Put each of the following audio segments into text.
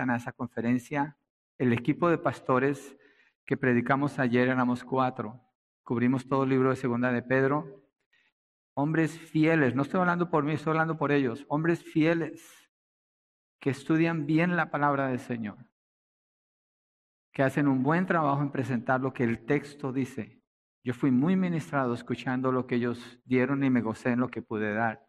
asistan a esa conferencia. El equipo de pastores que predicamos ayer éramos cuatro. Cubrimos todo el libro de Segunda de Pedro. Hombres fieles, no estoy hablando por mí, estoy hablando por ellos. Hombres fieles que estudian bien la palabra del Señor, que hacen un buen trabajo en presentar lo que el texto dice. Yo fui muy ministrado escuchando lo que ellos dieron y me gocé en lo que pude dar.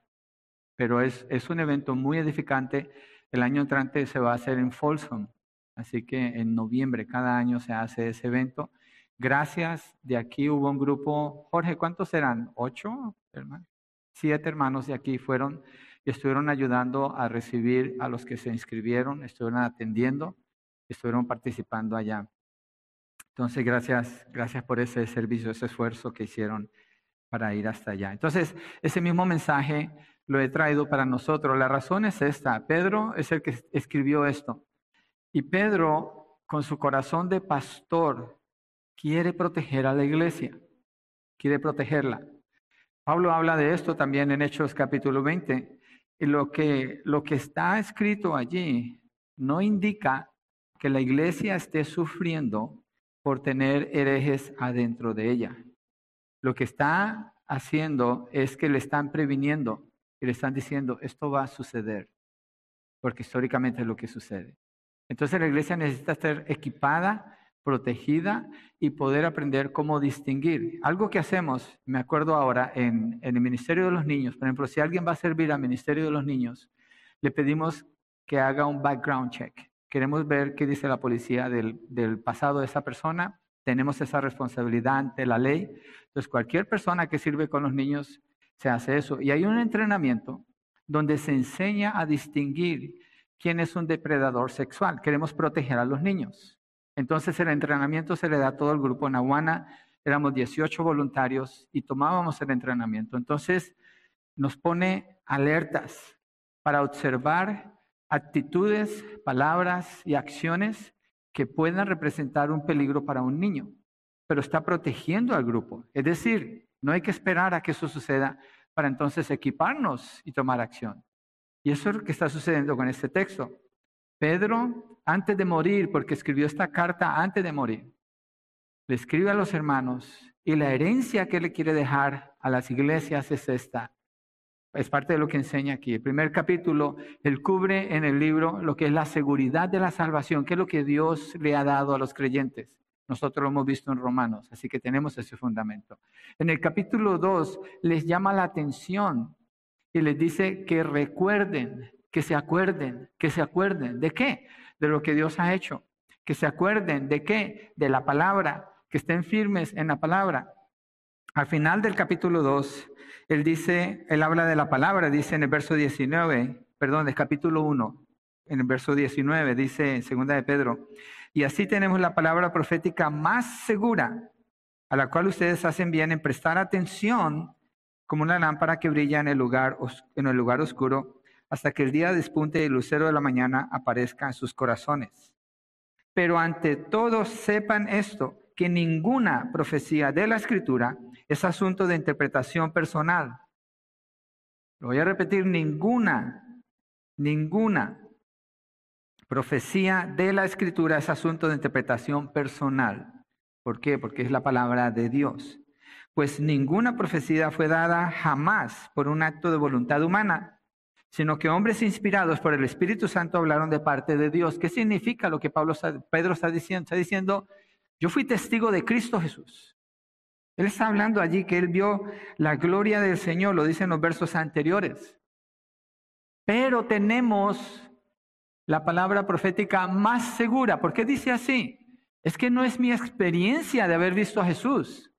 Pero es, es un evento muy edificante. El año entrante se va a hacer en Folsom, así que en noviembre cada año se hace ese evento. Gracias, de aquí hubo un grupo, Jorge, ¿cuántos eran? ¿Ocho hermanos? Siete hermanos de aquí fueron y estuvieron ayudando a recibir a los que se inscribieron, estuvieron atendiendo, estuvieron participando allá. Entonces, gracias, gracias por ese servicio, ese esfuerzo que hicieron para ir hasta allá. Entonces, ese mismo mensaje lo he traído para nosotros. La razón es esta. Pedro es el que escribió esto. Y Pedro, con su corazón de pastor, quiere proteger a la iglesia, quiere protegerla. Pablo habla de esto también en Hechos capítulo 20. Y lo que, lo que está escrito allí no indica que la iglesia esté sufriendo por tener herejes adentro de ella. Lo que está haciendo es que le están previniendo y le están diciendo, esto va a suceder, porque históricamente es lo que sucede. Entonces la iglesia necesita ser equipada, protegida y poder aprender cómo distinguir. Algo que hacemos, me acuerdo ahora, en, en el Ministerio de los Niños, por ejemplo, si alguien va a servir al Ministerio de los Niños, le pedimos que haga un background check. Queremos ver qué dice la policía del, del pasado de esa persona. Tenemos esa responsabilidad ante la ley. Entonces, cualquier persona que sirve con los niños se hace eso. Y hay un entrenamiento donde se enseña a distinguir quién es un depredador sexual. Queremos proteger a los niños. Entonces el entrenamiento se le da a todo el grupo. En Aguana éramos 18 voluntarios y tomábamos el entrenamiento. Entonces nos pone alertas para observar actitudes, palabras y acciones que puedan representar un peligro para un niño, pero está protegiendo al grupo. Es decir, no hay que esperar a que eso suceda para entonces equiparnos y tomar acción. Y eso es lo que está sucediendo con este texto. Pedro, antes de morir, porque escribió esta carta antes de morir, le escribe a los hermanos y la herencia que le quiere dejar a las iglesias es esta. Es parte de lo que enseña aquí. El primer capítulo, él cubre en el libro lo que es la seguridad de la salvación, que es lo que Dios le ha dado a los creyentes. Nosotros lo hemos visto en Romanos, así que tenemos ese fundamento. En el capítulo 2 les llama la atención y les dice que recuerden, que se acuerden, que se acuerden. ¿De qué? De lo que Dios ha hecho. Que se acuerden de qué? De la palabra, que estén firmes en la palabra. Al final del capítulo 2, él dice, él habla de la palabra, dice en el verso 19, perdón, del capítulo 1, en el verso 19, dice en segunda de Pedro, y así tenemos la palabra profética más segura, a la cual ustedes hacen bien en prestar atención como una lámpara que brilla en el lugar, en el lugar oscuro hasta que el día despunte y el lucero de la mañana aparezca en sus corazones. Pero ante todo sepan esto, que ninguna profecía de la escritura es asunto de interpretación personal. Lo voy a repetir, ninguna, ninguna Profecía de la escritura es asunto de interpretación personal. ¿Por qué? Porque es la palabra de Dios. Pues ninguna profecía fue dada jamás por un acto de voluntad humana, sino que hombres inspirados por el Espíritu Santo hablaron de parte de Dios. ¿Qué significa lo que Pablo, Pedro está diciendo? Está diciendo, yo fui testigo de Cristo Jesús. Él está hablando allí que él vio la gloria del Señor, lo dice en los versos anteriores. Pero tenemos la palabra profética más segura. ¿Por qué dice así? Es que no es mi experiencia de haber visto a Jesús,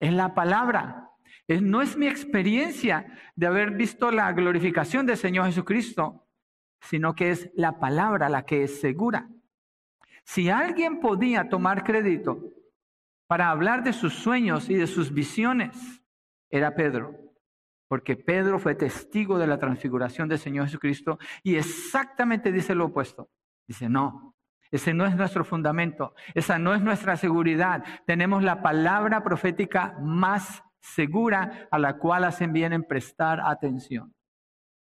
es la palabra. no es mi experiencia de haber visto la glorificación del Señor Jesucristo, sino que es la palabra la que es segura. Si alguien podía tomar crédito para hablar de sus sueños y de sus visiones, era Pedro porque Pedro fue testigo de la transfiguración del Señor Jesucristo y exactamente dice lo opuesto. Dice, no, ese no es nuestro fundamento, esa no es nuestra seguridad. Tenemos la palabra profética más segura a la cual hacen bien en prestar atención.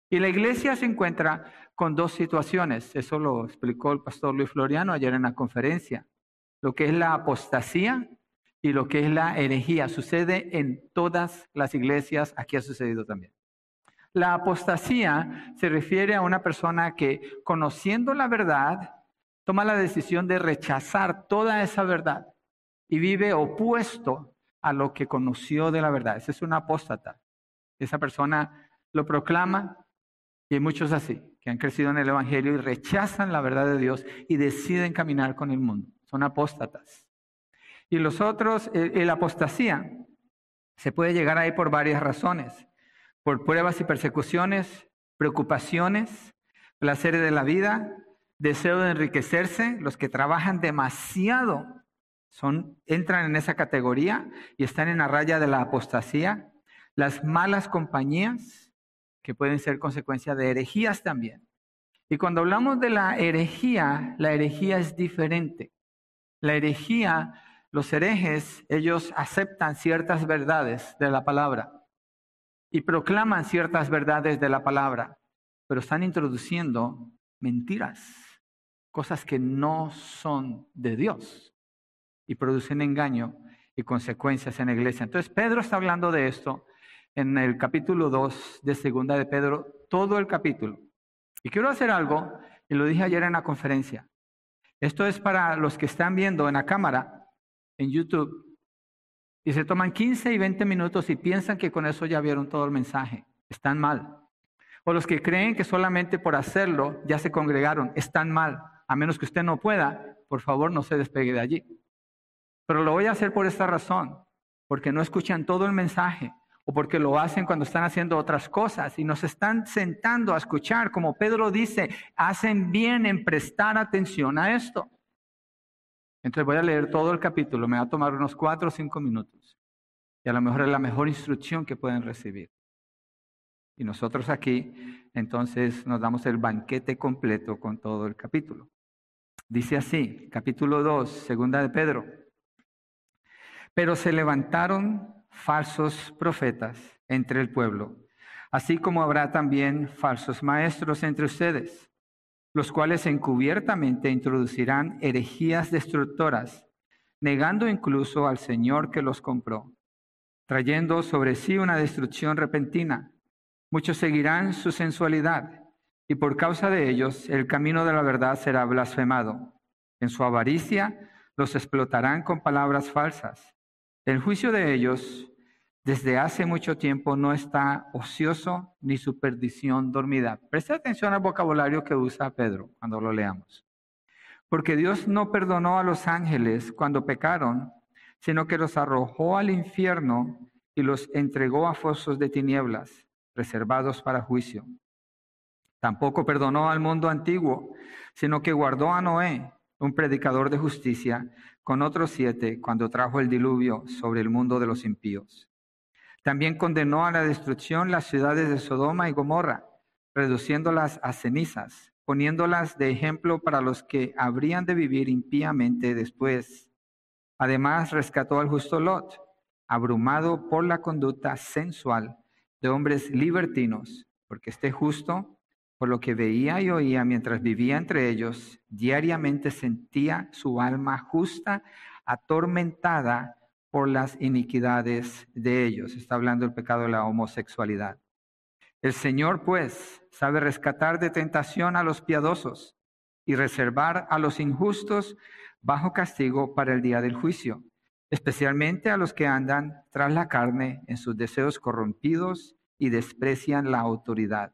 Y la iglesia se encuentra con dos situaciones. Eso lo explicó el pastor Luis Floriano ayer en la conferencia. Lo que es la apostasía y lo que es la herejía. Sucede en todas las iglesias, aquí ha sucedido también. La apostasía se refiere a una persona que conociendo la verdad, toma la decisión de rechazar toda esa verdad y vive opuesto a lo que conoció de la verdad. Ese es un apóstata. Esa persona lo proclama y hay muchos así, que han crecido en el Evangelio y rechazan la verdad de Dios y deciden caminar con el mundo. Son apóstatas. Y los otros, la apostasía, se puede llegar ahí por varias razones por pruebas y persecuciones, preocupaciones, placeres de la vida, deseo de enriquecerse, los que trabajan demasiado son, entran en esa categoría y están en la raya de la apostasía, las malas compañías, que pueden ser consecuencia de herejías también. Y cuando hablamos de la herejía, la herejía es diferente. La herejía, los herejes, ellos aceptan ciertas verdades de la palabra y proclaman ciertas verdades de la palabra, pero están introduciendo mentiras, cosas que no son de Dios y producen engaño y consecuencias en la iglesia. Entonces Pedro está hablando de esto en el capítulo 2 de Segunda de Pedro, todo el capítulo. Y quiero hacer algo, y lo dije ayer en la conferencia. Esto es para los que están viendo en la cámara, en YouTube, y se toman 15 y 20 minutos y piensan que con eso ya vieron todo el mensaje. Están mal. O los que creen que solamente por hacerlo ya se congregaron. Están mal. A menos que usted no pueda, por favor no se despegue de allí. Pero lo voy a hacer por esta razón. Porque no escuchan todo el mensaje. O porque lo hacen cuando están haciendo otras cosas. Y nos están sentando a escuchar. Como Pedro dice, hacen bien en prestar atención a esto. Entonces voy a leer todo el capítulo, me va a tomar unos cuatro o cinco minutos. Y a lo mejor es la mejor instrucción que pueden recibir. Y nosotros aquí, entonces, nos damos el banquete completo con todo el capítulo. Dice así, capítulo 2, segunda de Pedro. Pero se levantaron falsos profetas entre el pueblo, así como habrá también falsos maestros entre ustedes los cuales encubiertamente introducirán herejías destructoras, negando incluso al Señor que los compró, trayendo sobre sí una destrucción repentina. Muchos seguirán su sensualidad, y por causa de ellos el camino de la verdad será blasfemado. En su avaricia los explotarán con palabras falsas. El juicio de ellos desde hace mucho tiempo no está ocioso ni su perdición dormida. Preste atención al vocabulario que usa Pedro cuando lo leamos. Porque Dios no perdonó a los ángeles cuando pecaron, sino que los arrojó al infierno y los entregó a fosos de tinieblas, reservados para juicio. Tampoco perdonó al mundo antiguo, sino que guardó a Noé, un predicador de justicia, con otros siete cuando trajo el diluvio sobre el mundo de los impíos. También condenó a la destrucción las ciudades de Sodoma y Gomorra, reduciéndolas a cenizas, poniéndolas de ejemplo para los que habrían de vivir impíamente después. Además, rescató al justo Lot, abrumado por la conducta sensual de hombres libertinos, porque este justo, por lo que veía y oía mientras vivía entre ellos, diariamente sentía su alma justa, atormentada por las iniquidades de ellos. Está hablando el pecado de la homosexualidad. El Señor, pues, sabe rescatar de tentación a los piadosos y reservar a los injustos bajo castigo para el día del juicio, especialmente a los que andan tras la carne en sus deseos corrompidos y desprecian la autoridad.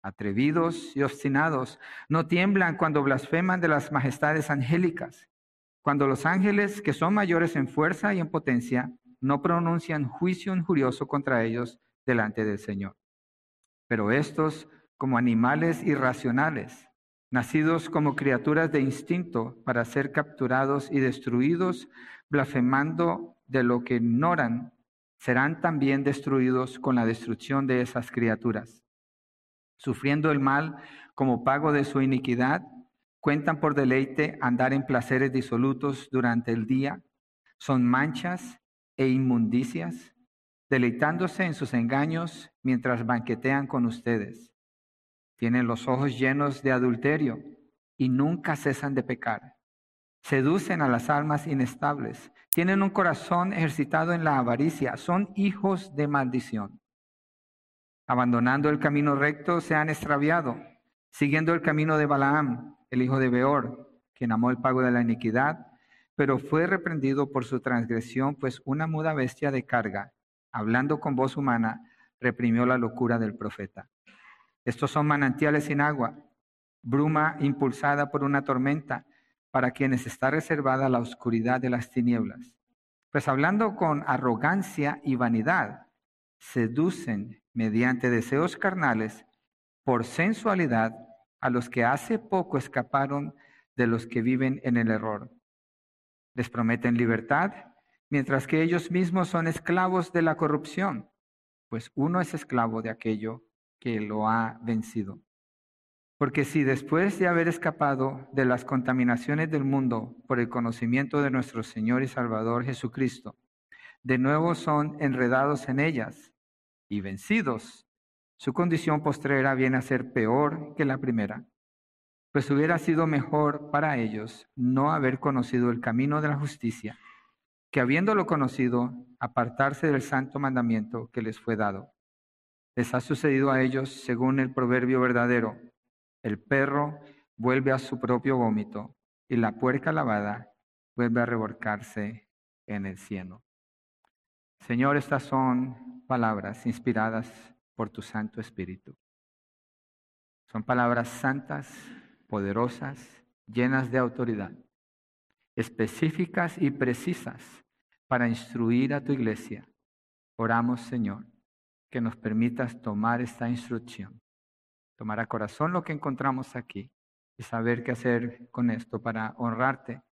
Atrevidos y obstinados, no tiemblan cuando blasfeman de las majestades angélicas cuando los ángeles, que son mayores en fuerza y en potencia, no pronuncian juicio injurioso contra ellos delante del Señor. Pero estos, como animales irracionales, nacidos como criaturas de instinto para ser capturados y destruidos, blasfemando de lo que ignoran, serán también destruidos con la destrucción de esas criaturas. Sufriendo el mal como pago de su iniquidad, cuentan por deleite andar en placeres disolutos durante el día, son manchas e inmundicias, deleitándose en sus engaños mientras banquetean con ustedes. Tienen los ojos llenos de adulterio y nunca cesan de pecar. Seducen a las almas inestables. Tienen un corazón ejercitado en la avaricia. Son hijos de maldición. Abandonando el camino recto, se han extraviado, siguiendo el camino de Balaam, el hijo de Beor, quien amó el pago de la iniquidad, pero fue reprendido por su transgresión, pues una muda bestia de carga, hablando con voz humana, reprimió la locura del profeta. Estos son manantiales sin agua, bruma impulsada por una tormenta, para quienes está reservada la oscuridad de las tinieblas. Pues hablando con arrogancia y vanidad, seducen mediante deseos carnales por sensualidad a los que hace poco escaparon de los que viven en el error. Les prometen libertad, mientras que ellos mismos son esclavos de la corrupción, pues uno es esclavo de aquello que lo ha vencido. Porque si después de haber escapado de las contaminaciones del mundo por el conocimiento de nuestro Señor y Salvador Jesucristo, de nuevo son enredados en ellas y vencidos, su condición postrera viene a ser peor que la primera. Pues hubiera sido mejor para ellos no haber conocido el camino de la justicia, que habiéndolo conocido, apartarse del santo mandamiento que les fue dado. Les ha sucedido a ellos según el proverbio verdadero el perro vuelve a su propio vómito y la puerca lavada vuelve a revolcarse en el cielo. Señor, estas son palabras inspiradas por tu Santo Espíritu. Son palabras santas, poderosas, llenas de autoridad, específicas y precisas para instruir a tu iglesia. Oramos, Señor, que nos permitas tomar esta instrucción tomar a corazón lo que encontramos aquí y saber qué hacer con esto para honrarte.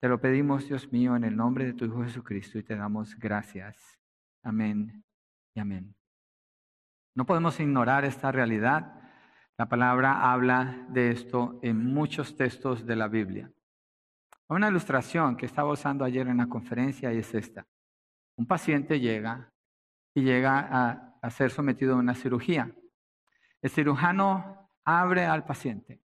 Te lo pedimos, Dios mío, en el nombre de tu Hijo Jesucristo y te damos gracias. Amén y amén. No podemos ignorar esta realidad. La palabra habla de esto en muchos textos de la Biblia. Una ilustración que estaba usando ayer en la conferencia es esta. Un paciente llega y llega a, a ser sometido a una cirugía. El cirujano abre al paciente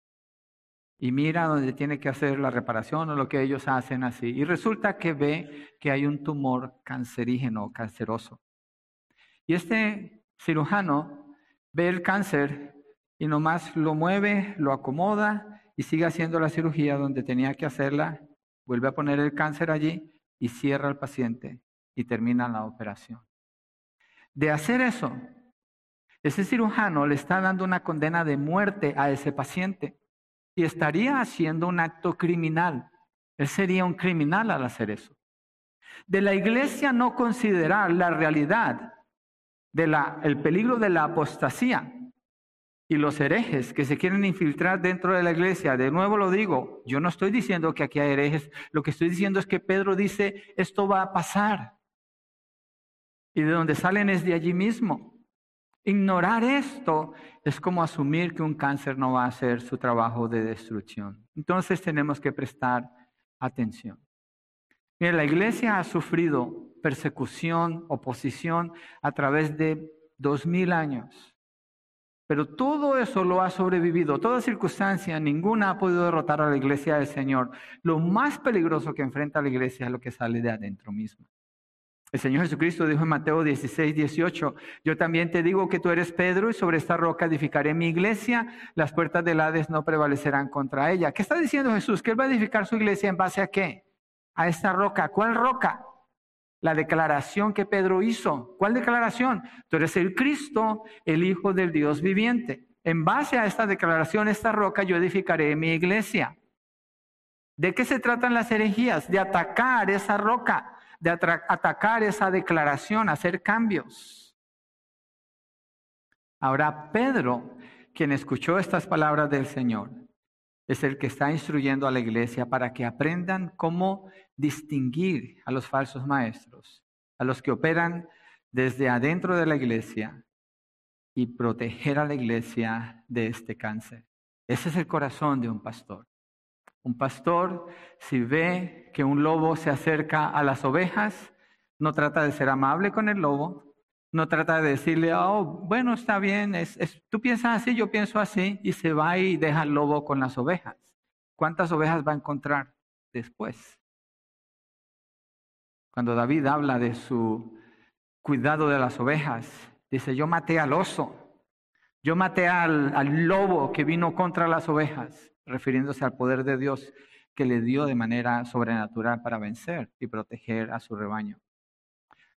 y mira donde tiene que hacer la reparación o lo que ellos hacen así. Y resulta que ve que hay un tumor cancerígeno, canceroso. Y este cirujano ve el cáncer y nomás lo mueve, lo acomoda y sigue haciendo la cirugía donde tenía que hacerla, vuelve a poner el cáncer allí y cierra al paciente y termina la operación. De hacer eso, ese cirujano le está dando una condena de muerte a ese paciente y estaría haciendo un acto criminal. Él sería un criminal al hacer eso. De la iglesia no considerar la realidad del el peligro de la apostasía y los herejes que se quieren infiltrar dentro de la iglesia. De nuevo lo digo, yo no estoy diciendo que aquí hay herejes, lo que estoy diciendo es que Pedro dice, esto va a pasar. Y de donde salen es de allí mismo. Ignorar esto es como asumir que un cáncer no va a hacer su trabajo de destrucción. Entonces tenemos que prestar atención. Mira, la iglesia ha sufrido persecución, oposición a través de dos mil años. Pero todo eso lo ha sobrevivido, toda circunstancia, ninguna ha podido derrotar a la iglesia del Señor. Lo más peligroso que enfrenta la iglesia es lo que sale de adentro mismo. El Señor Jesucristo dijo en Mateo 16, 18, yo también te digo que tú eres Pedro y sobre esta roca edificaré mi iglesia, las puertas del Hades no prevalecerán contra ella. ¿Qué está diciendo Jesús? Que él va a edificar su iglesia en base a qué? A esta roca. ¿Cuál roca? La declaración que Pedro hizo. ¿Cuál declaración? Tú eres el Cristo, el Hijo del Dios viviente. En base a esta declaración, esta roca, yo edificaré mi iglesia. ¿De qué se tratan las herejías? De atacar esa roca de atacar esa declaración, hacer cambios. Ahora Pedro, quien escuchó estas palabras del Señor, es el que está instruyendo a la iglesia para que aprendan cómo distinguir a los falsos maestros, a los que operan desde adentro de la iglesia y proteger a la iglesia de este cáncer. Ese es el corazón de un pastor. Un pastor, si ve que un lobo se acerca a las ovejas, no trata de ser amable con el lobo, No trata de decirle, oh, bueno, está bien, es, tú piensas así, yo pienso así, y se va y deja al lobo con las ovejas. ¿Cuántas ovejas va a encontrar después? Cuando David habla de su cuidado de las ovejas, dice, yo maté al oso, yo maté al, al lobo que vino contra las ovejas, refiriéndose al poder de Dios que le dio de manera sobrenatural para vencer y proteger a su rebaño.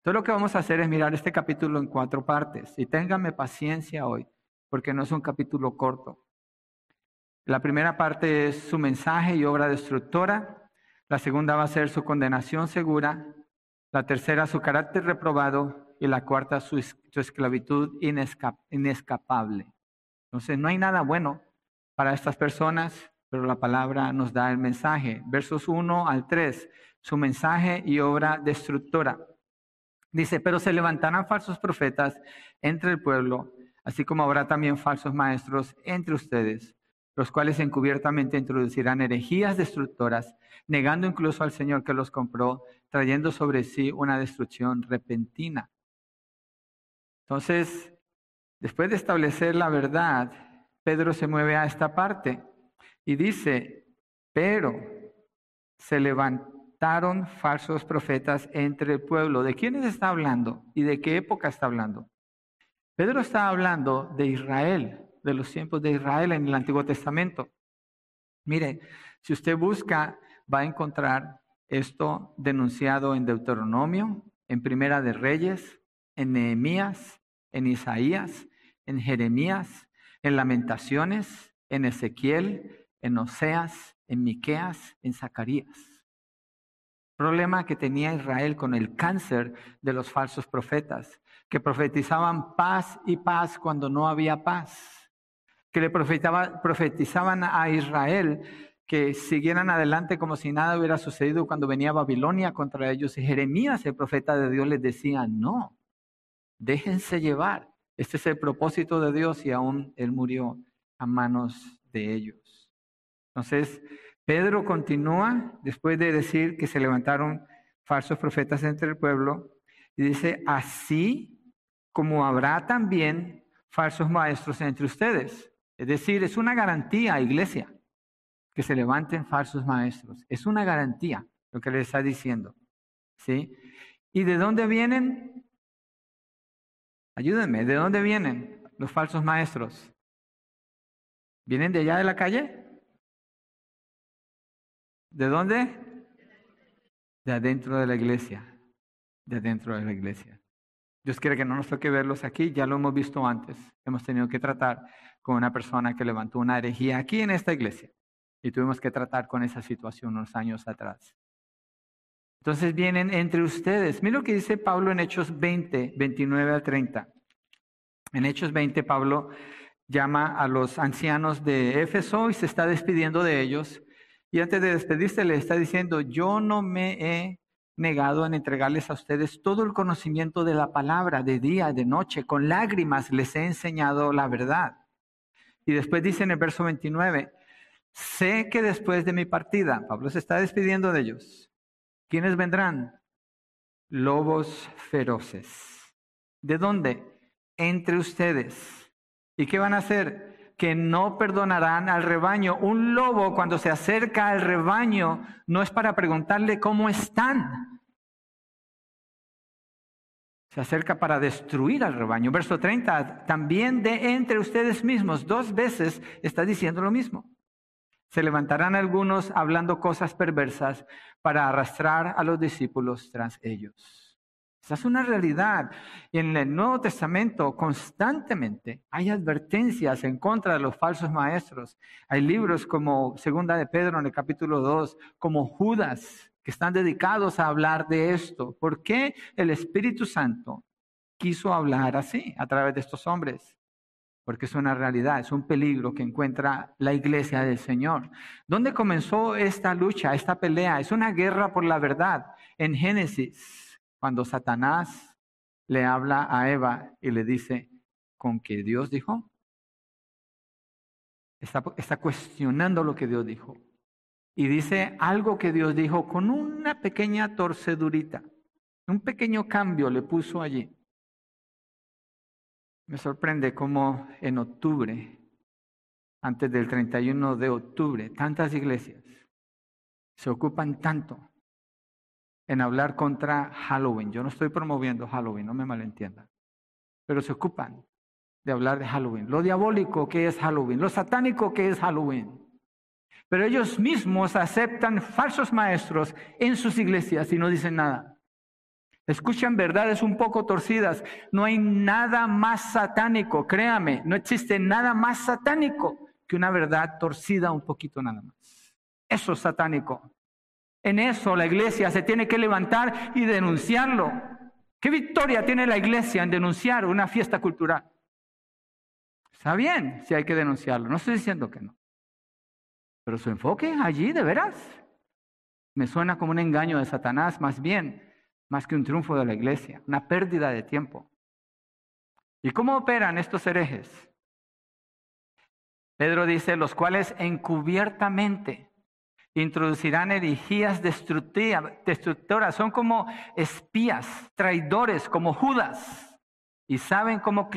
Entonces lo que vamos a hacer es mirar este capítulo en cuatro partes. Y ténganme paciencia hoy, porque no es un capítulo corto. La primera parte es su mensaje y obra destructora. La segunda va a ser su condenación segura. La tercera, su carácter reprobado. Y la cuarta, su, esclavitud inescapable. Entonces, no hay nada bueno para estas personas, pero la palabra nos da el mensaje. Versos 1 al 3, su mensaje y obra destructora. Dice, pero se levantarán falsos profetas entre el pueblo, así como habrá también falsos maestros entre ustedes, los cuales encubiertamente introducirán herejías destructoras, negando incluso al Señor que los compró, trayendo sobre sí una destrucción repentina. Entonces, después de establecer la verdad, Pedro se mueve a esta parte y dice, pero se levantarán falsos profetas entre el pueblo. ¿De quiénes está hablando y de qué época está hablando? Pedro está hablando de Israel, de los tiempos de Israel en el Antiguo Testamento. Mire, si usted busca, va a encontrar esto denunciado en Deuteronomio, en Primera de Reyes, en Nehemías, en Isaías, en Jeremías, en Lamentaciones, en Ezequiel, en Oseas, en Miqueas, en Zacarías problema que tenía Israel con el cáncer de los falsos profetas, que profetizaban paz y paz cuando no había paz, que le profetizaban a Israel que siguieran adelante como si nada hubiera sucedido cuando venía Babilonia contra ellos. Y Jeremías, el profeta de Dios, les decía, no, déjense llevar. Este es el propósito de Dios y aún Él murió a manos de ellos. Entonces, Pedro continúa después de decir que se levantaron falsos profetas entre el pueblo y dice, así como habrá también falsos maestros entre ustedes. Es decir, es una garantía, iglesia, que se levanten falsos maestros. Es una garantía lo que le está diciendo. ¿Sí? ¿Y de dónde vienen? Ayúdenme, ¿de dónde vienen los falsos maestros? ¿Vienen de allá de la calle? ¿De dónde? De adentro de la iglesia. De adentro de la iglesia. Dios quiere que no nos toque verlos aquí, ya lo hemos visto antes. Hemos tenido que tratar con una persona que levantó una herejía aquí en esta iglesia y tuvimos que tratar con esa situación unos años atrás. Entonces vienen entre ustedes. Mira lo que dice Pablo en Hechos 20, 29 al 30. En Hechos 20, Pablo llama a los ancianos de Éfeso y se está despidiendo de ellos y antes de despedirse le está diciendo, yo no me he negado en entregarles a ustedes todo el conocimiento de la palabra de día, de noche, con lágrimas les he enseñado la verdad. Y después dice en el verso 29, sé que después de mi partida, Pablo se está despidiendo de ellos, ¿quiénes vendrán? Lobos feroces. ¿De dónde? Entre ustedes. ¿Y qué van a hacer? Que no perdonarán al rebaño. Un lobo cuando se acerca al rebaño no es para preguntarle cómo están. Se acerca para destruir al rebaño. Verso 30, también de entre ustedes mismos, dos veces está diciendo lo mismo. Se levantarán algunos hablando cosas perversas para arrastrar a los discípulos tras ellos. Esa es una realidad. En el Nuevo Testamento constantemente hay advertencias en contra de los falsos maestros. Hay libros como Segunda de Pedro en el capítulo 2, como Judas, que están dedicados a hablar de esto. ¿Por qué el Espíritu Santo quiso hablar así a través de estos hombres? Porque es una realidad, es un peligro que encuentra la iglesia del Señor. ¿Dónde comenzó esta lucha, esta pelea? Es una guerra por la verdad. En Génesis cuando Satanás le habla a Eva y le dice, ¿con qué Dios dijo? Está, está, cuestionando lo que Dios dijo. Y dice algo que Dios dijo con una pequeña torcedurita. Un pequeño cambio le puso allí. Me sorprende cómo en octubre, antes del 31 de octubre, tantas iglesias se ocupan tanto en hablar contra Halloween. Yo no estoy promoviendo Halloween, no me malentiendan, pero se ocupan de hablar de Halloween, lo diabólico que es Halloween, lo satánico que es Halloween. Pero ellos mismos aceptan falsos maestros en sus iglesias y no dicen nada. Escuchan verdades un poco torcidas. No hay nada más satánico, créame, no existe nada más satánico que una verdad torcida un poquito nada más. Eso es satánico. En eso la iglesia se tiene que levantar y denunciarlo. ¿Qué victoria tiene la iglesia en denunciar una fiesta cultural? Está bien si hay que denunciarlo, no estoy diciendo que no. Pero su enfoque allí, de veras, me suena como un engaño de Satanás, más bien, más que un triunfo de la iglesia, una pérdida de tiempo. ¿Y cómo operan estos herejes? Pedro dice, los cuales encubiertamente introducirán herejías destructoras, son como espías, traidores, como Judas, y saben cómo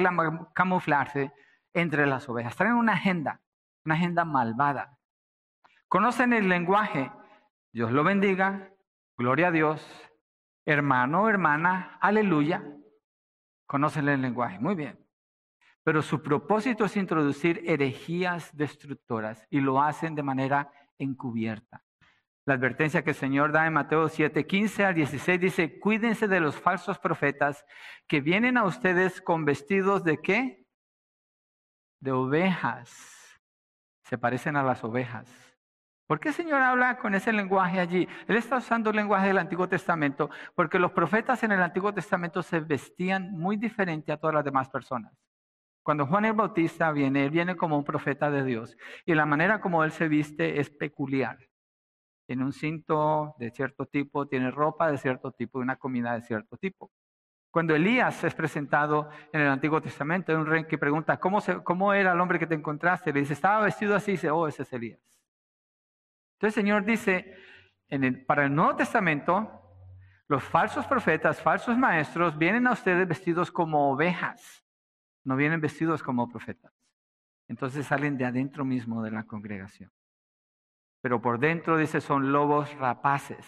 camuflarse entre las ovejas. Traen una agenda, una agenda malvada. Conocen el lenguaje. Dios lo bendiga. Gloria a Dios. Hermano, hermana, aleluya. Conocen el lenguaje. Muy bien. Pero su propósito es introducir herejías destructoras y lo hacen de manera encubierta. La advertencia que el Señor da en Mateo 7, 15 al 16 dice, cuídense de los falsos profetas que vienen a ustedes con vestidos de qué? de ovejas. Se parecen a las ovejas. ¿Por qué el Señor habla con ese lenguaje allí? Él está usando el lenguaje del Antiguo Testamento porque los profetas en el Antiguo Testamento se vestían muy diferente a todas las demás personas. Cuando Juan el Bautista viene, él viene como un profeta de Dios y la manera como él se viste es peculiar. Tiene un cinto de cierto tipo, tiene ropa de cierto tipo y una comida de cierto tipo. Cuando Elías es presentado en el Antiguo Testamento, hay un rey que pregunta, ¿cómo, ¿cómo era el hombre que te encontraste? Le dice, estaba vestido así, dice, oh, ese es Elías. Entonces el Señor dice, para el Nuevo Testamento, los falsos profetas, falsos maestros, vienen a ustedes vestidos como ovejas, no vienen vestidos como profetas. Entonces salen de adentro mismo de la congregación. Pero por dentro, dice, son lobos rapaces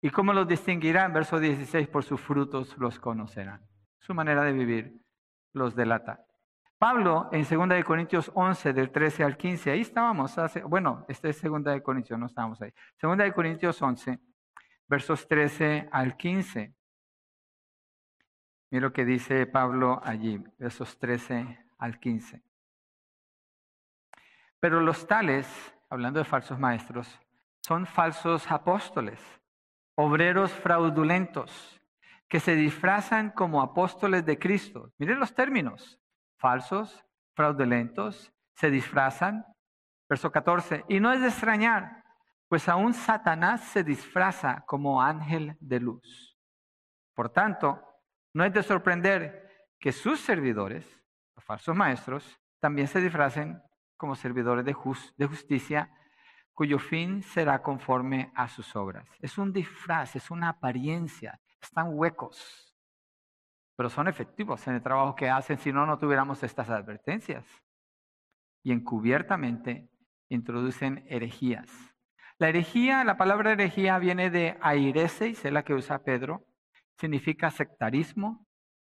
¿Y cómo los distinguirán? Verso 16, por sus frutos los conocerán. Su manera de vivir los delata. Pablo en 2 Corintios 11, del 13 al 15, ahí estábamos, bueno, este es 2 Corintios, no estábamos ahí. 2 Corintios 11, versos 13 al 15. Mira lo que dice Pablo allí, versos 13 al 15. Pero los tales, hablando de falsos maestros, son falsos apóstoles obreros fraudulentos que se disfrazan como apóstoles de Cristo. Miren los términos, falsos, fraudulentos, se disfrazan. Verso 14, y no es de extrañar, pues aún Satanás se disfraza como ángel de luz. Por tanto, no es de sorprender que sus servidores, los falsos maestros, también se disfracen como servidores de, justicia cuyo fin será conforme a sus obras. Es un disfraz, es una apariencia, están huecos, pero son efectivos en el trabajo que hacen, si no, no tuviéramos estas advertencias. Y encubiertamente introducen herejías. La herejía, la palabra herejía viene de aireseis, es la que usa Pedro, significa sectarismo,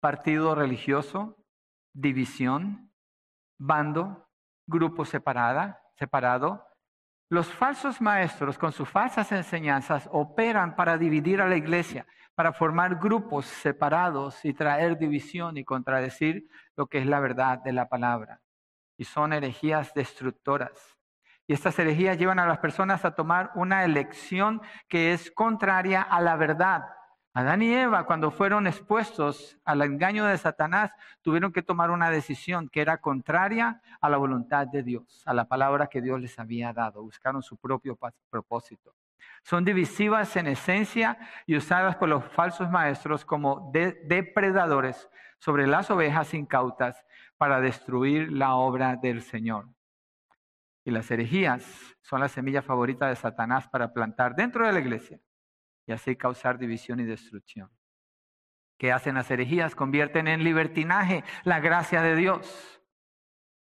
partido religioso, división, bando, grupo separada, separado, los falsos maestros con sus falsas enseñanzas operan para dividir a la iglesia, para formar grupos separados y traer división y contradecir lo que es la verdad de la palabra. Y son herejías destructoras. Y estas herejías llevan a las personas a tomar una elección que es contraria a la verdad, Adán y Eva, cuando fueron expuestos al engaño de Satanás, tuvieron que tomar una decisión que era contraria a la voluntad de Dios, a la palabra que Dios les había dado. Buscaron su propio propósito. Son divisivas en esencia y usadas por los falsos maestros como depredadores sobre las ovejas incautas para destruir la obra del Señor. Y las herejías son la semilla favorita de Satanás para plantar dentro de la iglesia y así causar división y destrucción. que hacen las herejías, convierten en libertinaje la gracia de Dios.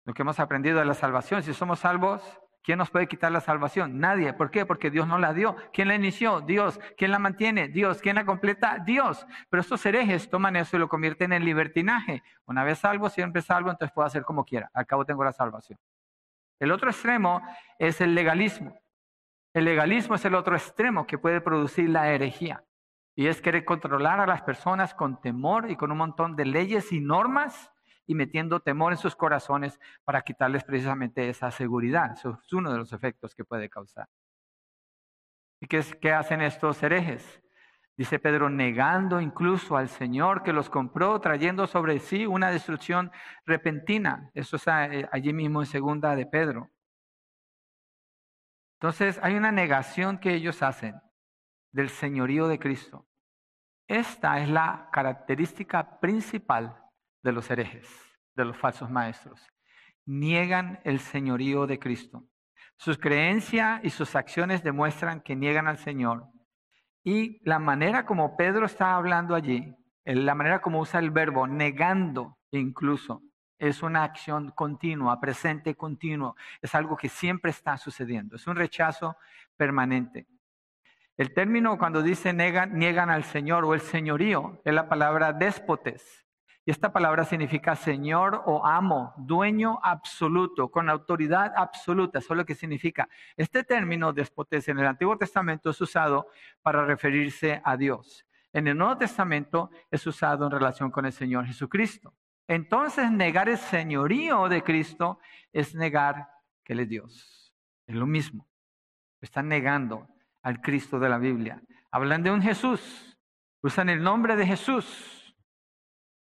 Lo que hemos aprendido de la salvación, si somos salvos, ¿quién nos puede quitar la salvación? Nadie. ¿Por qué? Porque Dios nos la dio. ¿Quién la inició? Dios. ¿Quién la mantiene? Dios. ¿Quién la completa? Dios. Pero estos herejes toman eso y lo convierten en libertinaje. Una vez salvo, siempre salvo, entonces puedo hacer como quiera. Al cabo tengo la salvación. El otro extremo es el legalismo. El legalismo es el otro extremo que puede producir la herejía. Y es querer controlar a las personas con temor y con un montón de leyes y normas y metiendo temor en sus corazones para quitarles precisamente esa seguridad. Eso es uno de los efectos que puede causar. ¿Y qué, qué hacen estos herejes? Dice Pedro, negando incluso al Señor que los compró, trayendo sobre sí una destrucción repentina. Eso está eh, allí mismo en segunda de Pedro. Entonces hay una negación que ellos hacen del señorío de Cristo. Esta es la característica principal de los herejes, de los falsos maestros. Niegan el señorío de Cristo. Sus creencias y sus acciones demuestran que niegan al Señor. Y la manera como Pedro está hablando allí, la manera como usa el verbo negando incluso, es una acción continua, presente continuo. Es algo que siempre está sucediendo. Es un rechazo permanente. El término cuando dice niegan al Señor o el señorío es la palabra déspotes. Y esta palabra significa señor o amo, dueño absoluto, con autoridad absoluta. Eso es lo que significa. Este término déspotes en el Antiguo Testamento es usado para referirse a Dios. En el Nuevo Testamento es usado en relación con el Señor Jesucristo. Entonces negar el señorío de Cristo es negar que Él es Dios. Es lo mismo. Están negando al Cristo de la Biblia. Hablan de un Jesús, usan el nombre de Jesús,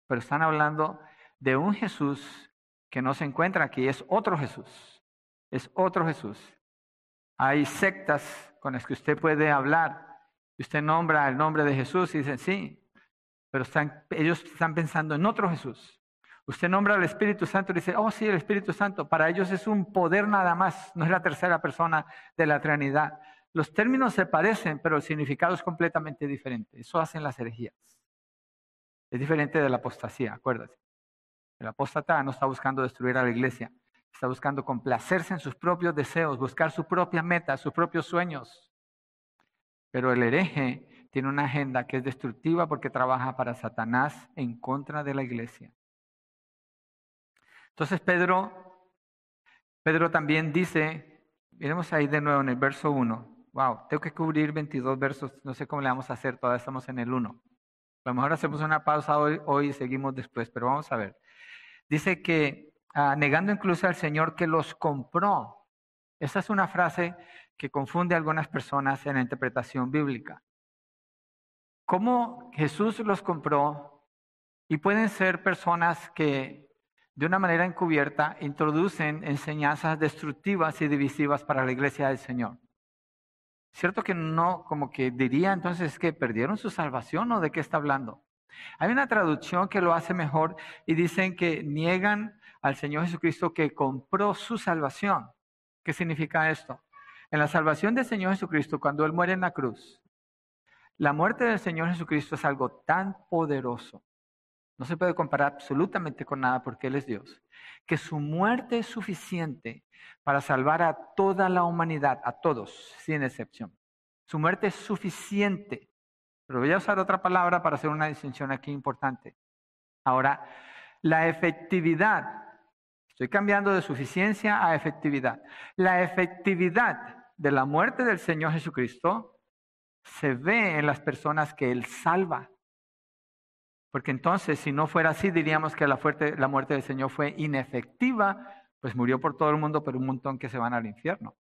pero están hablando de un Jesús que no se encuentra aquí, es otro Jesús, es otro Jesús. Hay sectas con las que usted puede hablar, usted nombra el nombre de Jesús y dicen, sí, pero ellos están pensando en otro Jesús. Usted nombra al Espíritu Santo y dice, oh sí, el Espíritu Santo. Para ellos es un poder nada más, no es la tercera persona de la Trinidad. Los términos se parecen, pero el significado es completamente diferente. Eso hacen las herejías. Es diferente de la apostasía, acuérdate. El apóstata no está buscando destruir a la iglesia, está buscando complacerse en sus propios deseos, buscar su propia meta, sus propios sueños. Pero el hereje tiene una agenda que es destructiva porque trabaja para Satanás en contra de la iglesia. Entonces Pedro, Pedro también dice, miremos ahí de nuevo en el verso 1. Wow, tengo que cubrir 22 versos, no sé cómo le vamos a hacer, todavía estamos en el 1. A lo mejor hacemos una pausa hoy, y seguimos después, pero vamos a ver. Dice que ah, negando incluso al Señor que los compró. Esa es una frase que confunde a algunas personas en la interpretación bíblica. ¿Cómo Jesús los compró? Y pueden ser personas que de una manera encubierta introducen enseñanzas destructivas y divisivas para la iglesia del Señor. ¿Cierto que no, como que diría entonces que perdieron su salvación o de qué está hablando? Hay una traducción que lo hace mejor y dicen que niegan al Señor Jesucristo que compró su salvación. ¿Qué significa esto? En la salvación del Señor Jesucristo, cuando Él muere en la cruz, la muerte del Señor Jesucristo es algo tan poderoso, no se puede comparar absolutamente con nada porque Él es Dios, que su muerte es suficiente para salvar a toda la humanidad, a todos, sin excepción. Su muerte es suficiente. Pero voy a usar otra palabra para hacer una distinción aquí importante. Ahora, la efectividad, estoy cambiando de suficiencia a efectividad. La efectividad de la muerte del Señor Jesucristo se ve en las personas que Él salva. Porque entonces, si no fuera así, diríamos que la, muerte del Señor fue inefectiva, pues murió por todo el mundo, pero un montón que se van al infierno.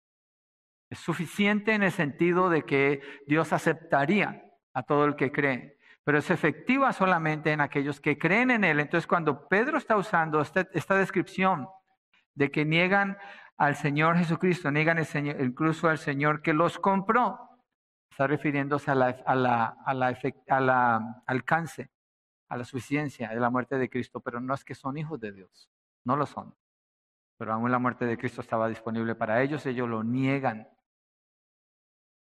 Es suficiente en el sentido de que Dios aceptaría a todo el que cree, pero es efectiva solamente en aquellos que creen en Él. Entonces, cuando Pedro está usando esta, esta descripción de que niegan al Señor Jesucristo, niegan el Señor, incluso al Señor que los compró, está refiriéndose a la, a la, a la, a la alcance, a la suficiencia de la muerte de Cristo, pero no es que son hijos de Dios, no lo son. Pero aún la muerte de Cristo estaba disponible para ellos, ellos lo niegan.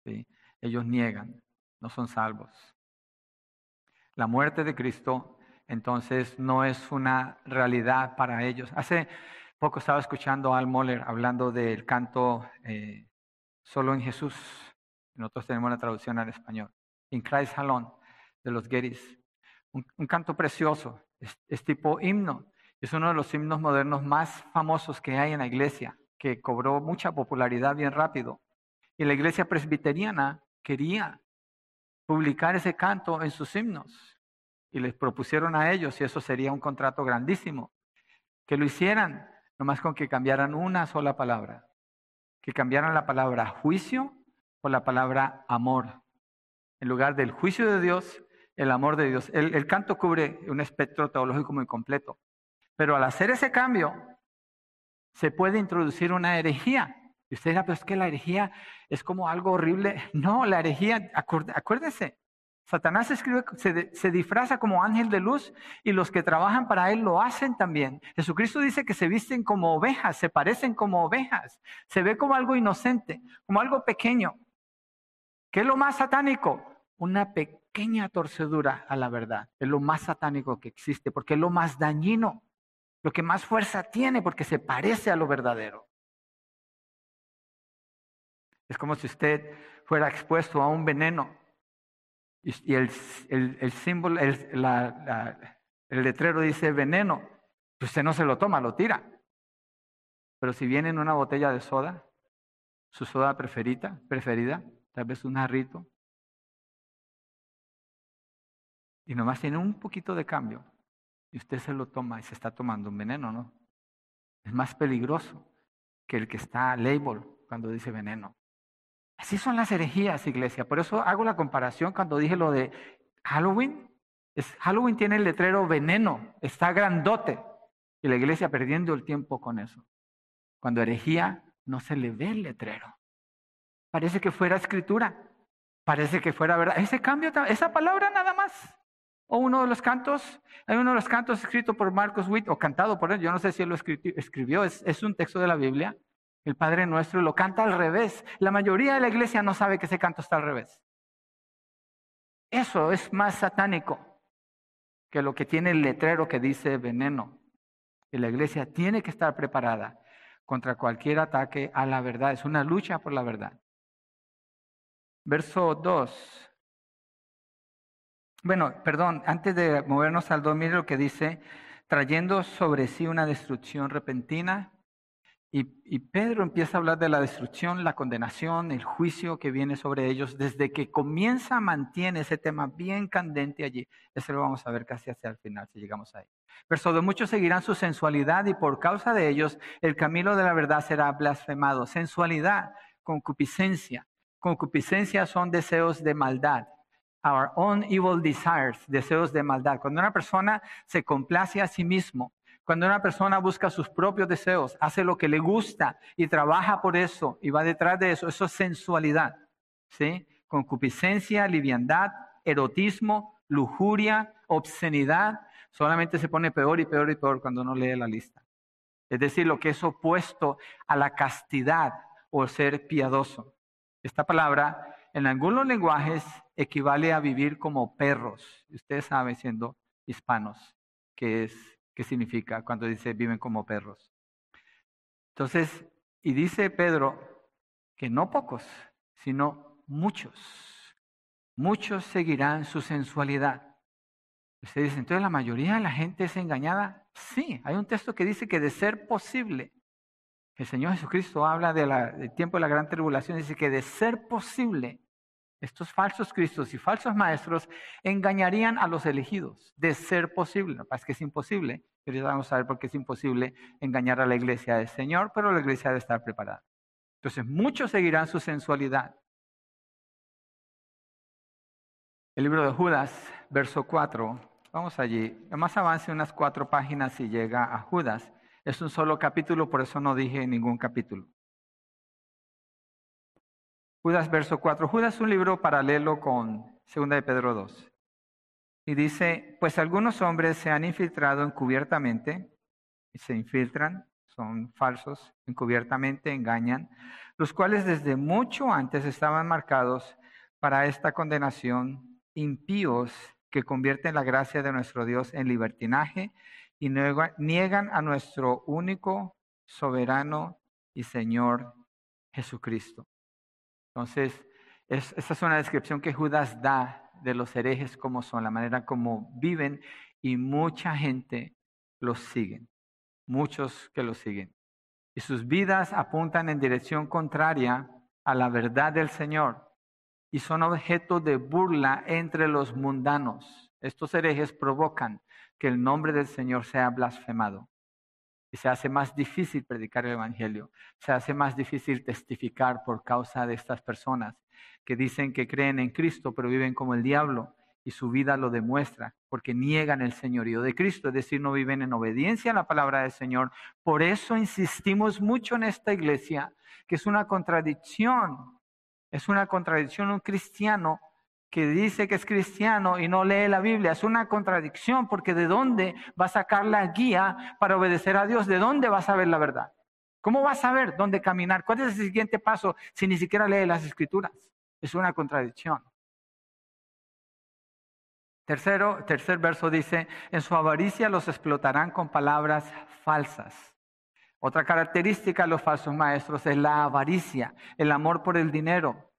¿sí? Ellos niegan, no son salvos. la muerte de Cristo, entonces no es una realidad para ellos. Hace poco estaba escuchando a Al Moller hablando del canto eh, Solo en Jesús. Nosotros tenemos una traducción al español. In Christ Alone, de los Gettys. Un, canto precioso, es tipo himno. Es uno de los himnos modernos más famosos que hay en la iglesia, que cobró mucha popularidad bien rápido. Y la iglesia presbiteriana quería publicar ese canto en sus himnos. Y les propusieron a ellos, y eso sería un contrato grandísimo, que lo hicieran, nomás con que cambiaran una sola palabra. Que cambiaran la palabra juicio por la palabra amor. En lugar del juicio de Dios, el amor de Dios. El, canto cubre un espectro teológico muy completo. Pero al hacer ese cambio, se puede introducir una herejía. Y usted dirá, pero es que la herejía es como algo horrible. No, la herejía, acuérdese, Satanás escribe, se, se, disfraza como ángel de luz y los que trabajan para él lo hacen también. Jesucristo dice que se visten como ovejas, se parecen como ovejas, se ve como algo inocente, como algo pequeño. ¿Qué es lo más satánico? Una pequeña torcedura a la verdad. Es lo más satánico que existe porque es lo más dañino lo que más fuerza tiene porque se parece a lo verdadero. Es como si usted fuera expuesto a un veneno y, el, símbolo, el, el letrero dice veneno, pues usted no se lo toma, lo tira. Pero si viene en una botella de soda, su soda preferida, preferida, tal vez un jarrito, y nomás tiene un poquito de cambio, y usted se lo toma y se está tomando un veneno, ¿no? Es más peligroso que el que está label cuando dice veneno. Así son las herejías, iglesia. Por eso hago la comparación cuando dije lo de Halloween. Es, Halloween tiene el letrero veneno, está grandote. Y la iglesia perdiendo el tiempo con eso. Cuando herejía no se le ve el letrero. Parece que fuera escritura. Parece que fuera verdad. Ese cambio, esa palabra nada más. O uno de los cantos, hay uno de los cantos escrito por Marcos Witt, o cantado por él, yo no sé si él lo escribió, es, un texto de la Biblia, el Padre Nuestro, lo canta al revés. La mayoría de la iglesia no sabe que ese canto está al revés. Eso es más satánico que lo que tiene el letrero que dice veneno. Y la iglesia tiene que estar preparada contra cualquier ataque a la verdad. Es una lucha por la verdad. Verso 2. Bueno, perdón, antes de movernos al 2, mire lo que dice, trayendo sobre sí una destrucción repentina. Y, y, Pedro empieza a hablar de la destrucción, la condenación, el juicio que viene sobre ellos. Desde que comienza, mantiene ese tema bien candente allí. Eso lo vamos a ver casi hacia el final, si llegamos ahí. Verso de muchos seguirán su sensualidad y por causa de ellos el camino de la verdad será blasfemado. Sensualidad, concupiscencia. Concupiscencia son deseos de maldad our own evil desires, deseos de maldad. Cuando una persona se complace a sí mismo, cuando una persona busca sus propios deseos, hace lo que le gusta y trabaja por eso y va detrás de eso, eso es sensualidad. ¿sí? Concupiscencia, liviandad, erotismo, lujuria, obscenidad, solamente se pone peor y peor y peor cuando uno lee la lista. Es decir, lo que es opuesto a la castidad o ser piadoso. Esta palabra en algunos lenguajes equivale a vivir como perros. Ustedes saben, siendo hispanos, qué es, qué significa cuando dice viven como perros. Entonces, y dice Pedro que no pocos, sino muchos. Muchos seguirán su sensualidad. Ustedes dicen, entonces la mayoría de la gente es engañada. Sí, hay un texto que dice que de ser posible, el Señor Jesucristo habla del tiempo de la gran tribulación, dice que de ser posible, estos falsos cristos y falsos maestros engañarían a los elegidos, de ser posible. No, es que es imposible, pero ya vamos a ver por qué es imposible engañar a la iglesia del Señor, pero la iglesia debe estar preparada. Entonces, muchos seguirán su sensualidad. El libro de Judas, verso 4. Vamos allí. Más avance unas cuatro páginas y llega a Judas. Es un solo capítulo, por eso no dije ningún capítulo. Judas verso 4. Judas es un libro paralelo con 2 de Pedro 2. Y dice, pues algunos hombres se han infiltrado encubiertamente, y se infiltran, son falsos, encubiertamente engañan, los cuales desde mucho antes estaban marcados para esta condenación, impíos que convierten la gracia de nuestro Dios en libertinaje y niegan a nuestro único, soberano y Señor Jesucristo. Entonces, esa es una descripción que Judas da de los herejes como son, la manera como viven y mucha gente los sigue, muchos que los siguen. Y sus vidas apuntan en dirección contraria a la verdad del Señor y son objeto de burla entre los mundanos. Estos herejes provocan que el nombre del Señor sea blasfemado. Y se hace más difícil predicar el Evangelio, se hace más difícil testificar por causa de estas personas que dicen que creen en Cristo, pero viven como el diablo y su vida lo demuestra, porque niegan el señorío de Cristo, es decir, no viven en obediencia a la palabra del Señor. Por eso insistimos mucho en esta iglesia, que es una contradicción, es una contradicción un cristiano que dice que es cristiano y no lee la Biblia. Es una contradicción porque ¿de dónde va a sacar la guía para obedecer a Dios? ¿De dónde va a saber la verdad? ¿Cómo va a saber dónde caminar? ¿Cuál es el siguiente paso si ni siquiera lee las escrituras? Es una contradicción. Tercero, tercer verso dice, en su avaricia los explotarán con palabras falsas. Otra característica de los falsos maestros es la avaricia, el amor por el dinero.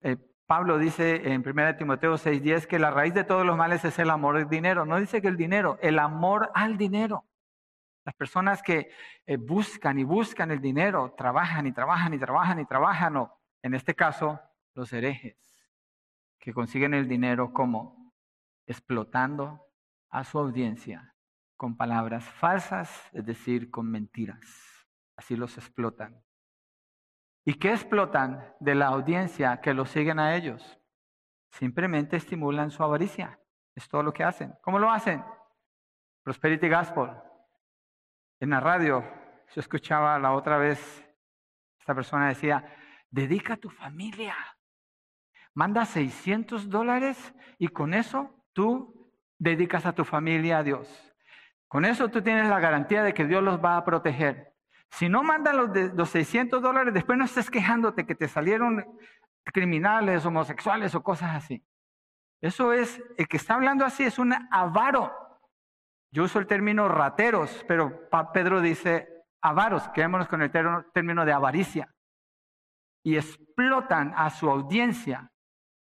Eh, Pablo dice en 1 Timoteo 6:10 que la raíz de todos los males es el amor al dinero. No dice que el dinero, el amor al dinero. Las personas que eh, buscan y buscan el dinero, trabajan y trabajan y trabajan y trabajan, o en este caso, los herejes, que consiguen el dinero como explotando a su audiencia con palabras falsas, es decir, con mentiras. Así los explotan. ¿Y qué explotan de la audiencia que los siguen a ellos? Simplemente estimulan su avaricia. Es todo lo que hacen. ¿Cómo lo hacen? Prosperity Gospel. En la radio, yo escuchaba la otra vez, esta persona decía, dedica a tu familia manda 600 dólares y con eso tú dedicas a tu familia a Dios. Con eso tú tienes la garantía de que Dios los va a proteger. Si no mandan los, los 600 dólares, después no estés quejándote que te salieron criminales, homosexuales o cosas así. Eso es, el que está hablando así es un avaro. Yo uso el término rateros, pero Pedro dice avaros, quedémonos con el término de avaricia. Y explotan a su audiencia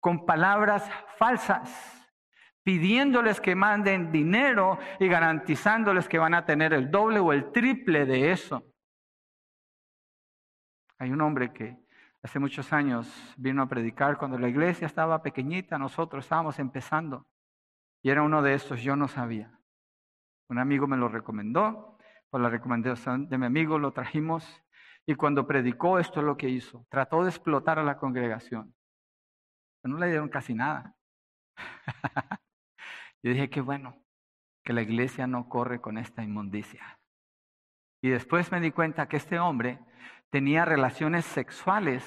con palabras falsas, pidiéndoles que manden dinero y garantizándoles que van a tener el doble o el triple de eso. Hay un hombre que hace muchos años vino a predicar cuando la iglesia estaba pequeñita, nosotros estábamos empezando, y era uno de estos, yo no sabía. Un amigo me lo recomendó, por la recomendación de mi amigo lo trajimos, y cuando predicó esto es lo que hizo, trató de explotar a la congregación no le dieron casi nada. Yo dije, qué bueno que la iglesia no corre con esta inmundicia. Y después me di cuenta que este hombre tenía relaciones sexuales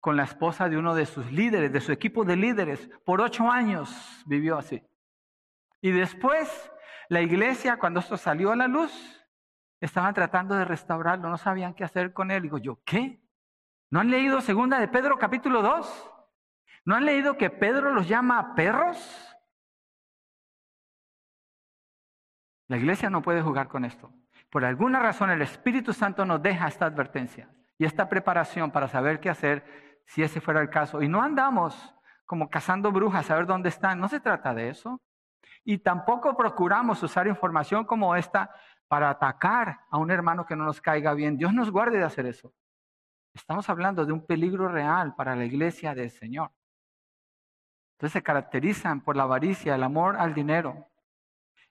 con la esposa de uno de sus líderes, de su equipo de líderes. Por ocho años vivió así. Y después la iglesia, cuando esto salió a la luz, estaban tratando de restaurarlo, no sabían qué hacer con él. Digo, yo, ¿qué? ¿No han leído segunda de Pedro capítulo 2? ¿No han leído que Pedro los llama perros? La iglesia no puede jugar con esto. Por alguna razón el Espíritu Santo nos deja esta advertencia y esta preparación para saber qué hacer si ese fuera el caso. Y no andamos como cazando brujas a ver dónde están. No se trata de eso. Y tampoco procuramos usar información como esta para atacar a un hermano que no nos caiga bien. Dios nos guarde de hacer eso. Estamos hablando de un peligro real para la iglesia del Señor. Entonces se caracterizan por la avaricia, el amor al dinero.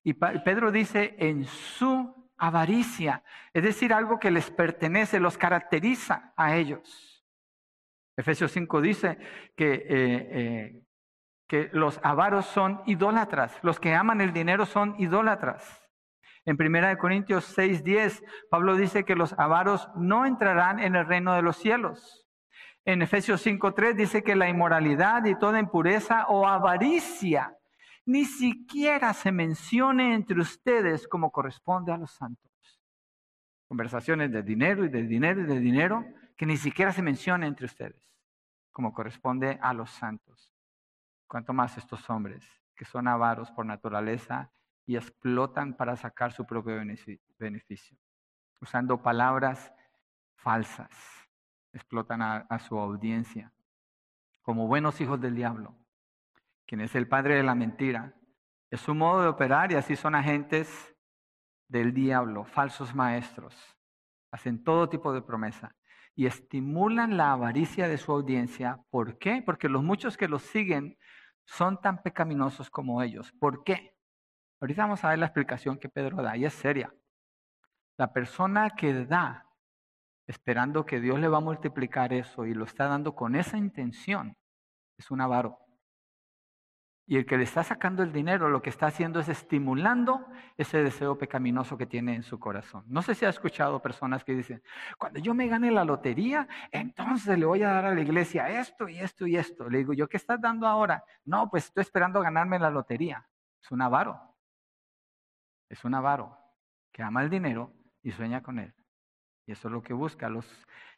Y Pedro dice en su avaricia, es decir, algo que les pertenece, los caracteriza a ellos. Efesios 5 dice que, eh, eh, que los avaros son idólatras, los que aman el dinero son idólatras. En 1 Corintios 6:10, Pablo dice que los avaros no entrarán en el reino de los cielos. En Efesios 5.3 dice que la inmoralidad y toda impureza o avaricia ni siquiera se mencione entre ustedes como corresponde a los santos. Conversaciones de dinero y de dinero y de dinero que ni siquiera se mencione entre ustedes como corresponde a los santos. Cuanto más estos hombres que son avaros por naturaleza y explotan para sacar su propio beneficio, usando palabras falsas, explotan a, su audiencia, como buenos hijos del diablo, quien es el padre de la mentira. Es su modo de operar y así son agentes del diablo, falsos maestros. Hacen todo tipo de promesa y estimulan la avaricia de su audiencia. ¿Por qué? Porque los muchos que los siguen son tan pecaminosos como ellos. ¿Por qué? Ahorita vamos a ver la explicación que Pedro da y es seria. La persona que da esperando que Dios le va a multiplicar eso y lo está dando con esa intención es un avaro. Y el que le está sacando el dinero lo que está haciendo es estimulando ese deseo pecaminoso que tiene en su corazón. No sé si ha escuchado personas que dicen, cuando yo me gane la lotería, entonces le voy a dar a la iglesia esto y esto y esto. Le digo, ¿yo qué estás dando ahora? No, pues estoy esperando ganarme la lotería. Es un avaro. Es un avaro que ama el dinero y sueña con él. Y eso es lo que busca. Los,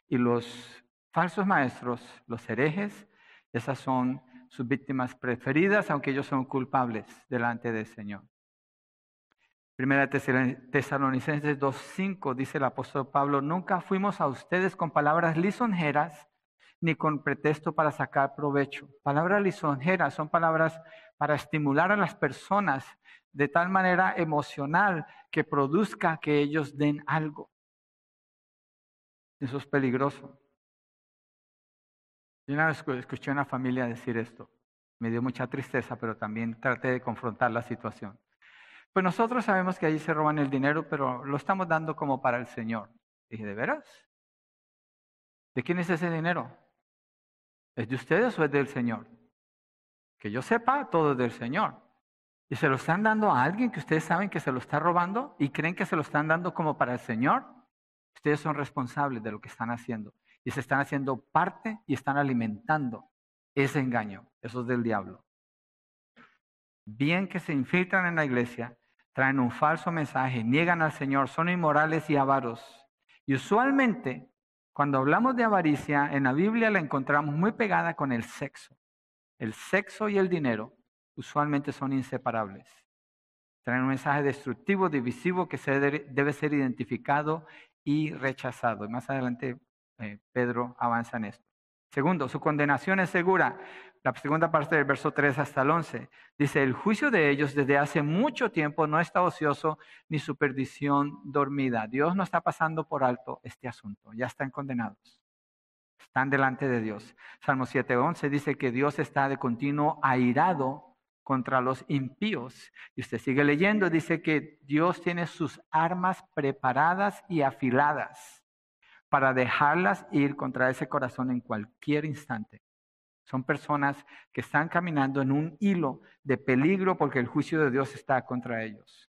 y los falsos maestros, los herejes, esas son sus víctimas preferidas, aunque ellos son culpables delante del Señor. Primera Tesalonicenses 2.5 dice el apóstol Pablo, nunca fuimos a ustedes con palabras lisonjeras ni con pretexto para sacar provecho. Palabras lisonjeras son palabras para estimular a las personas de tal manera emocional que produzca que ellos den algo. Eso es peligroso. Yo una vez escuché a una familia decir esto. Me dio mucha tristeza, pero también traté de confrontar la situación. Pues nosotros sabemos que allí se roban el dinero, pero lo estamos dando como para el Señor. Dije, ¿de veras? ¿De quién es ese dinero? ¿Es de ustedes o es del Señor? Que yo sepa, todo es del Señor. ¿Y se lo están dando a alguien que ustedes saben que se lo está robando y creen que se lo están dando como para el Señor? Ustedes son responsables de lo que están haciendo y se están haciendo parte y están alimentando ese engaño. Eso es del diablo. Bien que se infiltran en la iglesia, traen un falso mensaje, niegan al Señor, son inmorales y avaros. Y usualmente, cuando hablamos de avaricia, en la Biblia la encontramos muy pegada con el sexo. El sexo y el dinero usualmente son inseparables. Traen un mensaje destructivo, divisivo, que se debe ser identificado y rechazado. Y más adelante eh, Pedro avanza en esto. Segundo, su condenación es segura. La segunda parte del verso 3 hasta el 11 dice, el juicio de ellos desde hace mucho tiempo no está ocioso ni su perdición dormida. Dios no está pasando por alto este asunto, ya están condenados. Están delante de Dios. Salmo 7:11 dice que Dios está de continuo airado contra los impíos. Y usted sigue leyendo, dice que Dios tiene sus armas preparadas y afiladas para dejarlas ir contra ese corazón en cualquier instante. Son personas que están caminando en un hilo de peligro porque el juicio de Dios está contra ellos.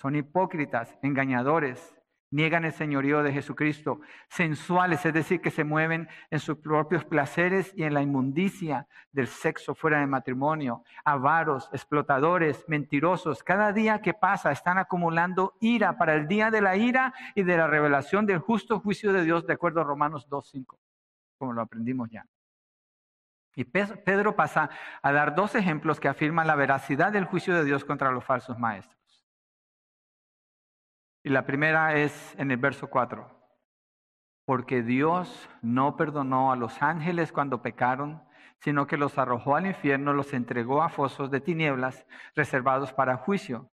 Son hipócritas, engañadores, niegan el señorío de Jesucristo, sensuales, es decir, que se mueven en sus propios placeres y en la inmundicia del sexo fuera de matrimonio, avaros, explotadores, mentirosos. Cada día que pasa están acumulando ira para el día de la ira y de la revelación del justo juicio de Dios, de acuerdo a Romanos 2.5, como lo aprendimos ya. Y Pedro pasa a dar dos ejemplos que afirman la veracidad del juicio de Dios contra los falsos maestros. Y la primera es en el verso 4. Porque Dios no perdonó a los ángeles cuando pecaron, sino que los arrojó al infierno, los entregó a fosos de tinieblas reservados para juicio.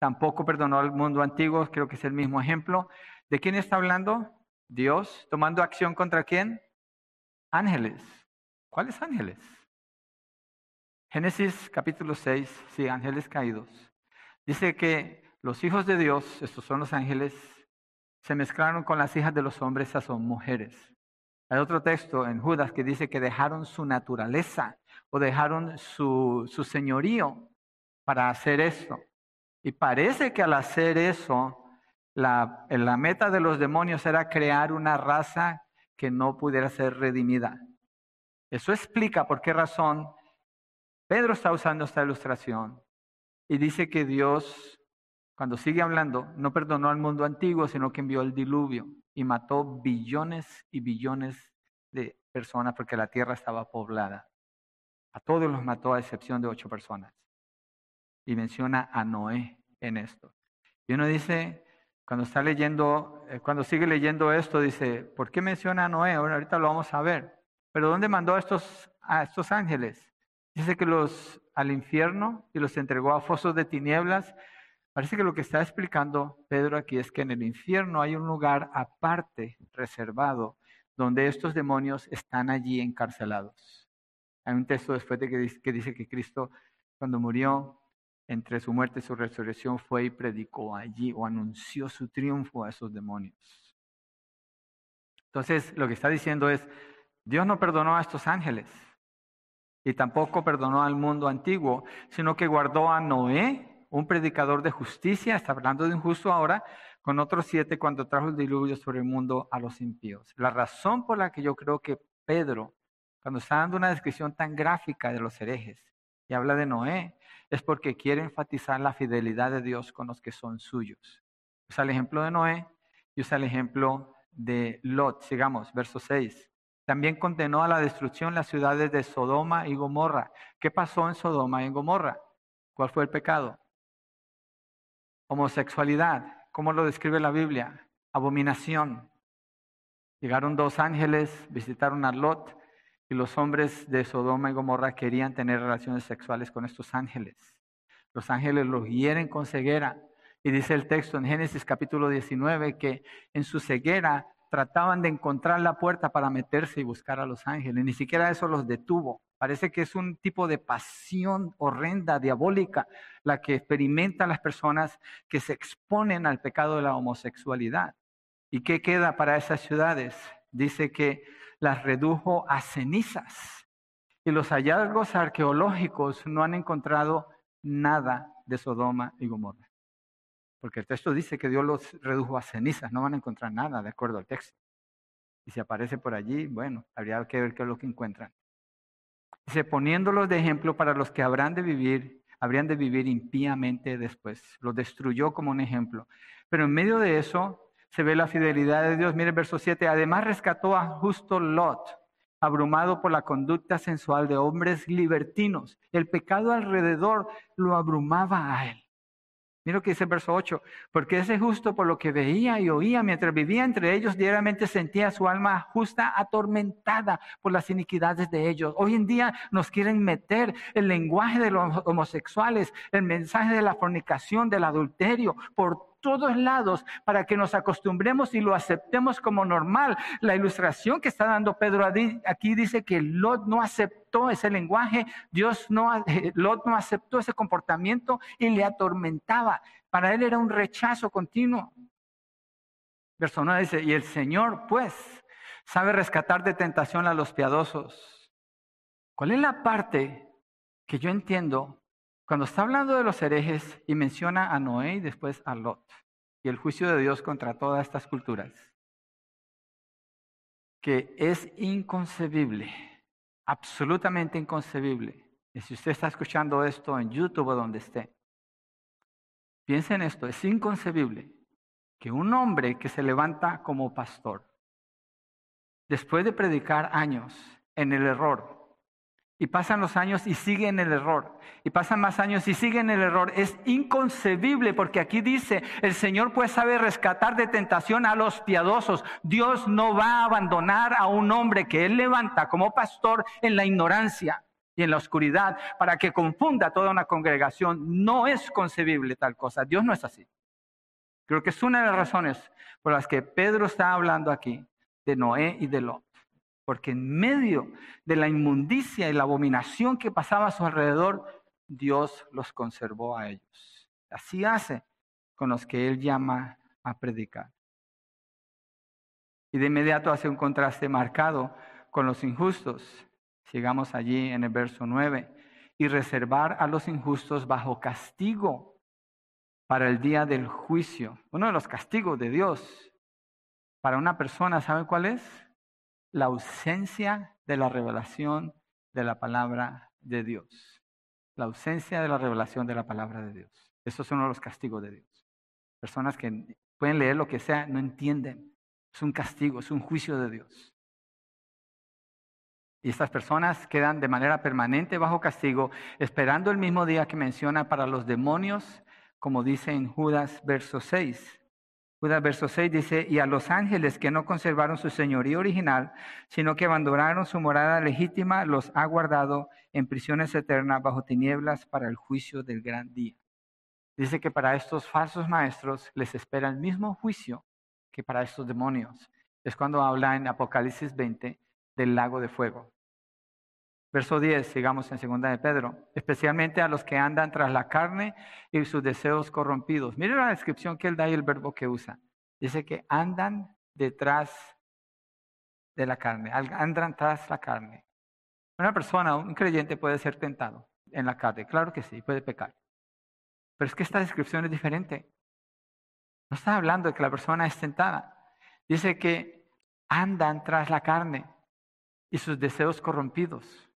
Tampoco perdonó al mundo antiguo, creo que es el mismo ejemplo. ¿De quién está hablando? Dios, tomando acción contra quién? Ángeles. ¿Cuáles ángeles? Génesis capítulo 6, sí, ángeles caídos. Dice que los hijos de Dios, estos son los ángeles, se mezclaron con las hijas de los hombres, esas son mujeres. Hay otro texto en Judas que dice que dejaron su naturaleza o dejaron su, su señorío para hacer esto. Y parece que al hacer eso, la, la meta de los demonios era crear una raza que no pudiera ser redimida. Eso explica por qué razón Pedro está usando esta ilustración y dice que Dios cuando sigue hablando, no perdonó al mundo antiguo, sino que envió el diluvio y mató billones y billones de personas porque la tierra estaba poblada. A todos los mató a excepción de ocho personas. y menciona a Noé en esto. Y uno dice, cuando está leyendo, eh, cuando sigue leyendo esto, dice, ¿por qué menciona a Noé? Ahora, ahorita lo vamos a ver. Pero ¿dónde mandó a estos, a estos ángeles? Dice que los al infierno y los entregó a fosos de tinieblas. Parece que lo que está explicando Pedro aquí es que en el infierno hay un lugar aparte, reservado, donde estos demonios están allí encarcelados. Hay un texto después de que que, dice que Cristo, cuando murió, entre su muerte y su resurrección, fue y predicó allí o anunció su triunfo a esos demonios. Entonces, lo que está diciendo es, Dios no perdonó a estos ángeles y tampoco perdonó al mundo antiguo, sino que guardó a Noé, un predicador de justicia, está hablando de un justo ahora, con otros siete cuando trajo el diluvio sobre el mundo a los impíos. La razón por la que yo creo que Pedro, cuando está dando una descripción tan gráfica de los herejes y habla de Noé, es porque quiere enfatizar la fidelidad de Dios con los que son suyos. Usa el ejemplo de Noé y usa el ejemplo de Lot. Sigamos, verso 6. También condenó a la destrucción las ciudades de Sodoma y Gomorra. ¿Qué pasó en Sodoma y en Gomorra? ¿Cuál fue el pecado? Homosexualidad. ¿Cómo lo describe la Biblia? Abominación. Llegaron dos ángeles, visitaron a Lot y los hombres de Sodoma y Gomorra querían tener relaciones sexuales con estos ángeles. Los ángeles los hieren con ceguera. Y dice el texto en Génesis capítulo 19 que en su ceguera trataban de encontrar la puerta para meterse y buscar a los ángeles. Ni siquiera eso los detuvo. Parece que es un tipo de pasión horrenda, diabólica, la que experimentan las personas que se exponen al pecado de la homosexualidad. ¿Y qué queda para esas ciudades? Dice que las redujo a cenizas. Y los hallazgos arqueológicos no han encontrado nada de Sodoma y Gomorra. Porque el texto dice que Dios los redujo a cenizas, no van a encontrar nada de acuerdo al texto. Y si aparece por allí, bueno, habría que ver qué es lo que encuentran. Dice, poniéndolos de ejemplo para los que habrán de vivir, habrían de vivir impíamente después. Los destruyó como un ejemplo. Pero en medio de eso se ve la fidelidad de Dios. Mire el verso 7. Además rescató a justo Lot, abrumado por la conducta sensual de hombres libertinos. El pecado alrededor lo abrumaba a él. Mira lo que dice el verso 8, porque ese justo por lo que veía y oía mientras vivía entre ellos, diariamente sentía su alma justa atormentada por las iniquidades de ellos. Hoy en día nos quieren meter el lenguaje de los homosexuales, el mensaje de la fornicación, del adulterio, por todos lados para que nos acostumbremos y lo aceptemos como normal. La ilustración que está dando Pedro aquí dice que Lot no aceptó ese lenguaje, Dios no, eh, Lot no aceptó ese comportamiento y le atormentaba. Para él era un rechazo continuo. Verso 9 dice, y el Señor pues sabe rescatar de tentación a los piadosos. ¿Cuál es la parte que yo entiendo cuando está hablando de los herejes y menciona a Noé y después a Lot y el juicio de Dios contra todas estas culturas, que es inconcebible, absolutamente inconcebible. Y si usted está escuchando esto en YouTube o donde esté, piensen en esto, es inconcebible que un hombre que se levanta como pastor, después de predicar años en el error, y pasan los años y sigue en el error. Y pasan más años y sigue en el error. Es inconcebible porque aquí dice, el Señor pues sabe rescatar de tentación a los piadosos. Dios no va a abandonar a un hombre que Él levanta como pastor en la ignorancia y en la oscuridad para que confunda toda una congregación. No es concebible tal cosa. Dios no es así. Creo que es una de las razones por las que Pedro está hablando aquí de Noé y de Lot porque en medio de la inmundicia y la abominación que pasaba a su alrededor, Dios los conservó a ellos. Así hace con los que Él llama a predicar. Y de inmediato hace un contraste marcado con los injustos. Sigamos allí en el verso 9. Y reservar a los injustos bajo castigo para el día del juicio. Uno de los castigos de Dios para una persona, ¿sabe cuál es? La ausencia de la revelación de la palabra de Dios. La ausencia de la revelación de la palabra de Dios. Esos son los castigos de Dios. Personas que pueden leer lo que sea, no entienden. Es un castigo, es un juicio de Dios. Y estas personas quedan de manera permanente bajo castigo, esperando el mismo día que menciona para los demonios, como dice en Judas verso 6. Judas verso 6 dice, y a los ángeles que no conservaron su señoría original, sino que abandonaron su morada legítima, los ha guardado en prisiones eternas bajo tinieblas para el juicio del gran día. Dice que para estos falsos maestros les espera el mismo juicio que para estos demonios. Es cuando habla en Apocalipsis 20 del lago de fuego. Verso 10, sigamos en segunda de Pedro, especialmente a los que andan tras la carne y sus deseos corrompidos. Mire la descripción que él da y el verbo que usa. Dice que andan detrás de la carne, andan tras la carne. Una persona, un creyente puede ser tentado en la carne, claro que sí, puede pecar. Pero es que esta descripción es diferente. No está hablando de que la persona es tentada. Dice que andan tras la carne y sus deseos corrompidos.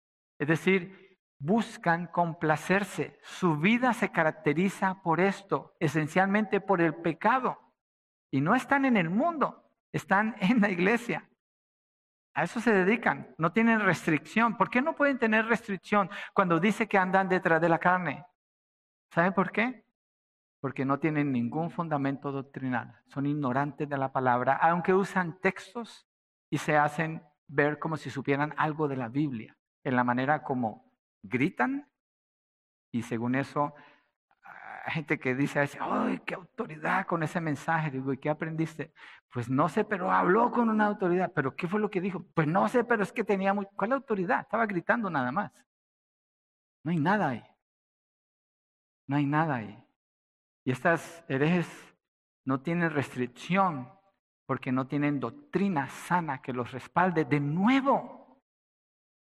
Es decir, buscan complacerse. Su vida se caracteriza por esto, esencialmente por el pecado. Y no están en el mundo, están en la iglesia. A eso se dedican, no tienen restricción. ¿Por qué no pueden tener restricción cuando dice que andan detrás de la carne? ¿Saben por qué? Porque no tienen ningún fundamento doctrinal, son ignorantes de la palabra, aunque usan textos y se hacen ver como si supieran algo de la Biblia en la manera como gritan y según eso hay gente que dice, ¡ay, qué autoridad con ese mensaje! Digo, ¿y qué aprendiste? Pues no sé, pero habló con una autoridad. ¿Pero qué fue lo que dijo? Pues no sé, pero es que tenía muy... ¿Cuál autoridad? Estaba gritando nada más. No hay nada ahí. No hay nada ahí. Y estas herejes no tienen restricción porque no tienen doctrina sana que los respalde de nuevo.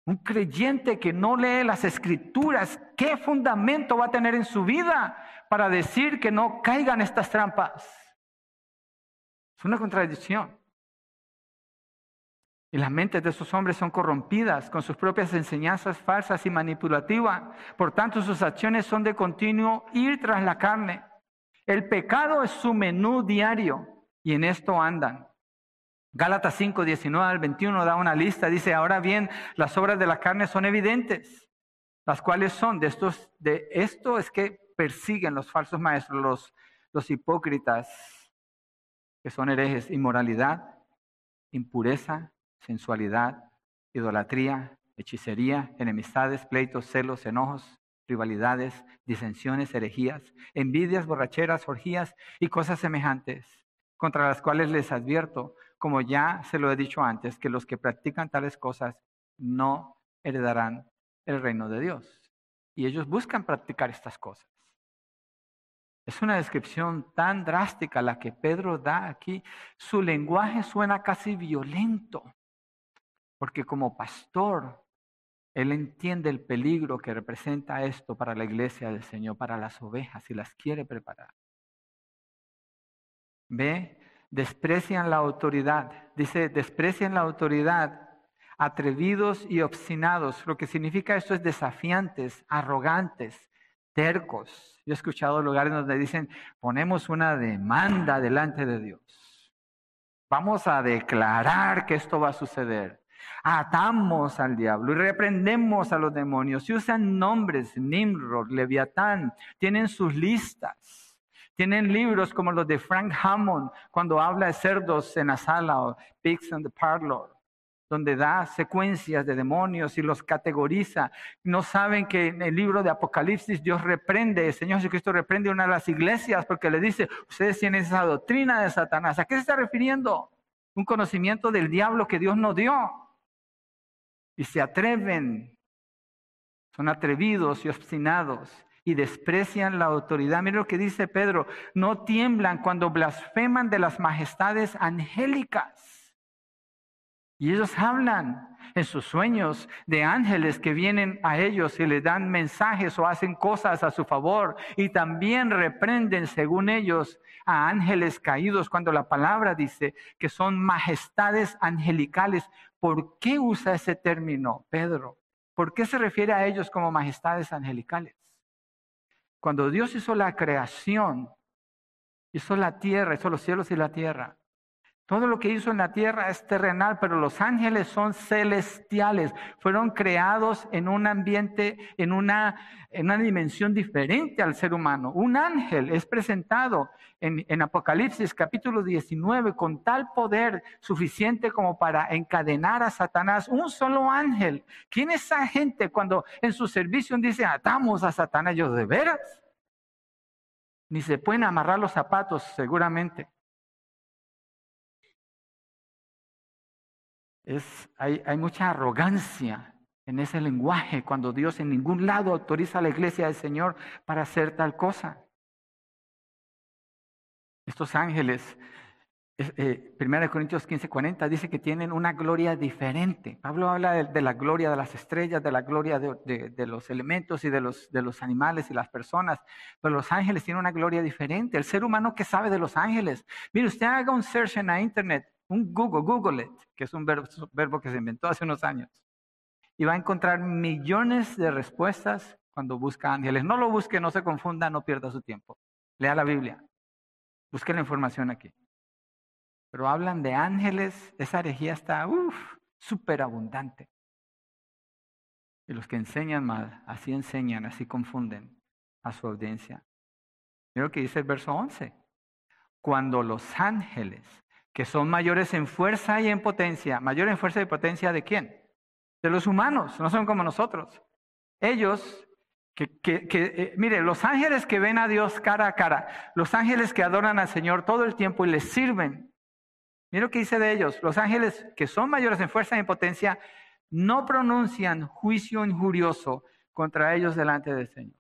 Un creyente que no lee las escrituras, ¿qué fundamento va a tener en su vida para decir que no caigan estas trampas? Es una contradicción. Y las mentes de esos hombres son corrompidas con sus propias enseñanzas falsas y manipulativas. Por tanto, sus acciones son de continuo ir tras la carne. El pecado es su menú diario y en esto andan. Gálatas 5, 19 al 21 da una lista, dice, ahora bien, las obras de la carne son evidentes, las cuales son de estos, de esto es que persiguen los falsos maestros, los, los hipócritas, que son herejes, inmoralidad, impureza, sensualidad, idolatría, hechicería, enemistades, pleitos, celos, enojos, rivalidades, disensiones, herejías, envidias, borracheras, orgías y cosas semejantes, contra las cuales les advierto, como ya se lo he dicho antes, que los que practican tales cosas no heredarán el reino de Dios. Y ellos buscan practicar estas cosas. Es una descripción tan drástica la que Pedro da aquí. Su lenguaje suena casi violento, porque como pastor, él entiende el peligro que representa esto para la iglesia del Señor, para las ovejas, y las quiere preparar. Ve desprecian la autoridad. Dice, desprecian la autoridad, atrevidos y obstinados. Lo que significa esto es desafiantes, arrogantes, tercos. Yo he escuchado lugares donde dicen, ponemos una demanda delante de Dios. Vamos a declarar que esto va a suceder. Atamos al diablo y reprendemos a los demonios y usan nombres, Nimrod, Leviatán, tienen sus listas. Tienen libros como los de Frank Hammond, cuando habla de cerdos en la sala o pigs in the parlor, donde da secuencias de demonios y los categoriza. No saben que en el libro de Apocalipsis Dios reprende, el Señor Jesucristo reprende una de las iglesias porque le dice, ustedes tienen esa doctrina de Satanás. ¿A qué se está refiriendo? Un conocimiento del diablo que Dios nos dio. Y se atreven, son atrevidos y obstinados y desprecian la autoridad. Mira lo que dice Pedro, no tiemblan cuando blasfeman de las majestades angélicas. Y ellos hablan en sus sueños de ángeles que vienen a ellos y le dan mensajes o hacen cosas a su favor. Y también reprenden, según ellos, a ángeles caídos cuando la palabra dice que son majestades angelicales. ¿Por qué usa ese término, Pedro? ¿Por qué se refiere a ellos como majestades angelicales? Cuando Dios hizo la creación, hizo la tierra, hizo los cielos y la tierra, Todo lo que hizo en la tierra es terrenal, pero los ángeles son celestiales. Fueron creados en un ambiente, en una, en una dimensión diferente al ser humano. Un ángel es presentado en, en, Apocalipsis capítulo 19 con tal poder suficiente como para encadenar a Satanás. Un solo ángel. ¿Quién es esa gente cuando en su servicio dice atamos a Satanás? Ellos de veras. Ni se pueden amarrar los zapatos seguramente. Hay, mucha arrogancia en ese lenguaje cuando Dios en ningún lado autoriza a la iglesia del Señor para hacer tal cosa. Estos ángeles, eh, 1 Corintios 15, 40, dice que tienen una gloria diferente. Pablo habla de, la gloria de las estrellas, de la gloria de, los elementos y los, de los animales y las personas, pero los ángeles tienen una gloria diferente. El ser humano que sabe de los ángeles. Mire, usted haga un search en la internet un Google, Google it, que es un verbo, que se inventó hace unos años. Y va a encontrar millones de respuestas cuando busca ángeles. No lo busque, no se confunda, no pierda su tiempo. Lea la Biblia. Busque la información aquí. Pero hablan de ángeles, esa herejía está súper abundante. Y los que enseñan mal, así enseñan, así confunden a su audiencia. Mira lo que dice el verso 11. Cuando los ángeles que son mayores en fuerza y en potencia. ¿Mayor en fuerza y potencia de quién? De los humanos, no son como nosotros. Ellos, que, que, eh, mire, los ángeles que ven a Dios cara a cara, los ángeles que adoran al Señor todo el tiempo y les sirven. Mira lo que dice de ellos. Los ángeles que son mayores en fuerza y en potencia no pronuncian juicio injurioso contra ellos delante del Señor.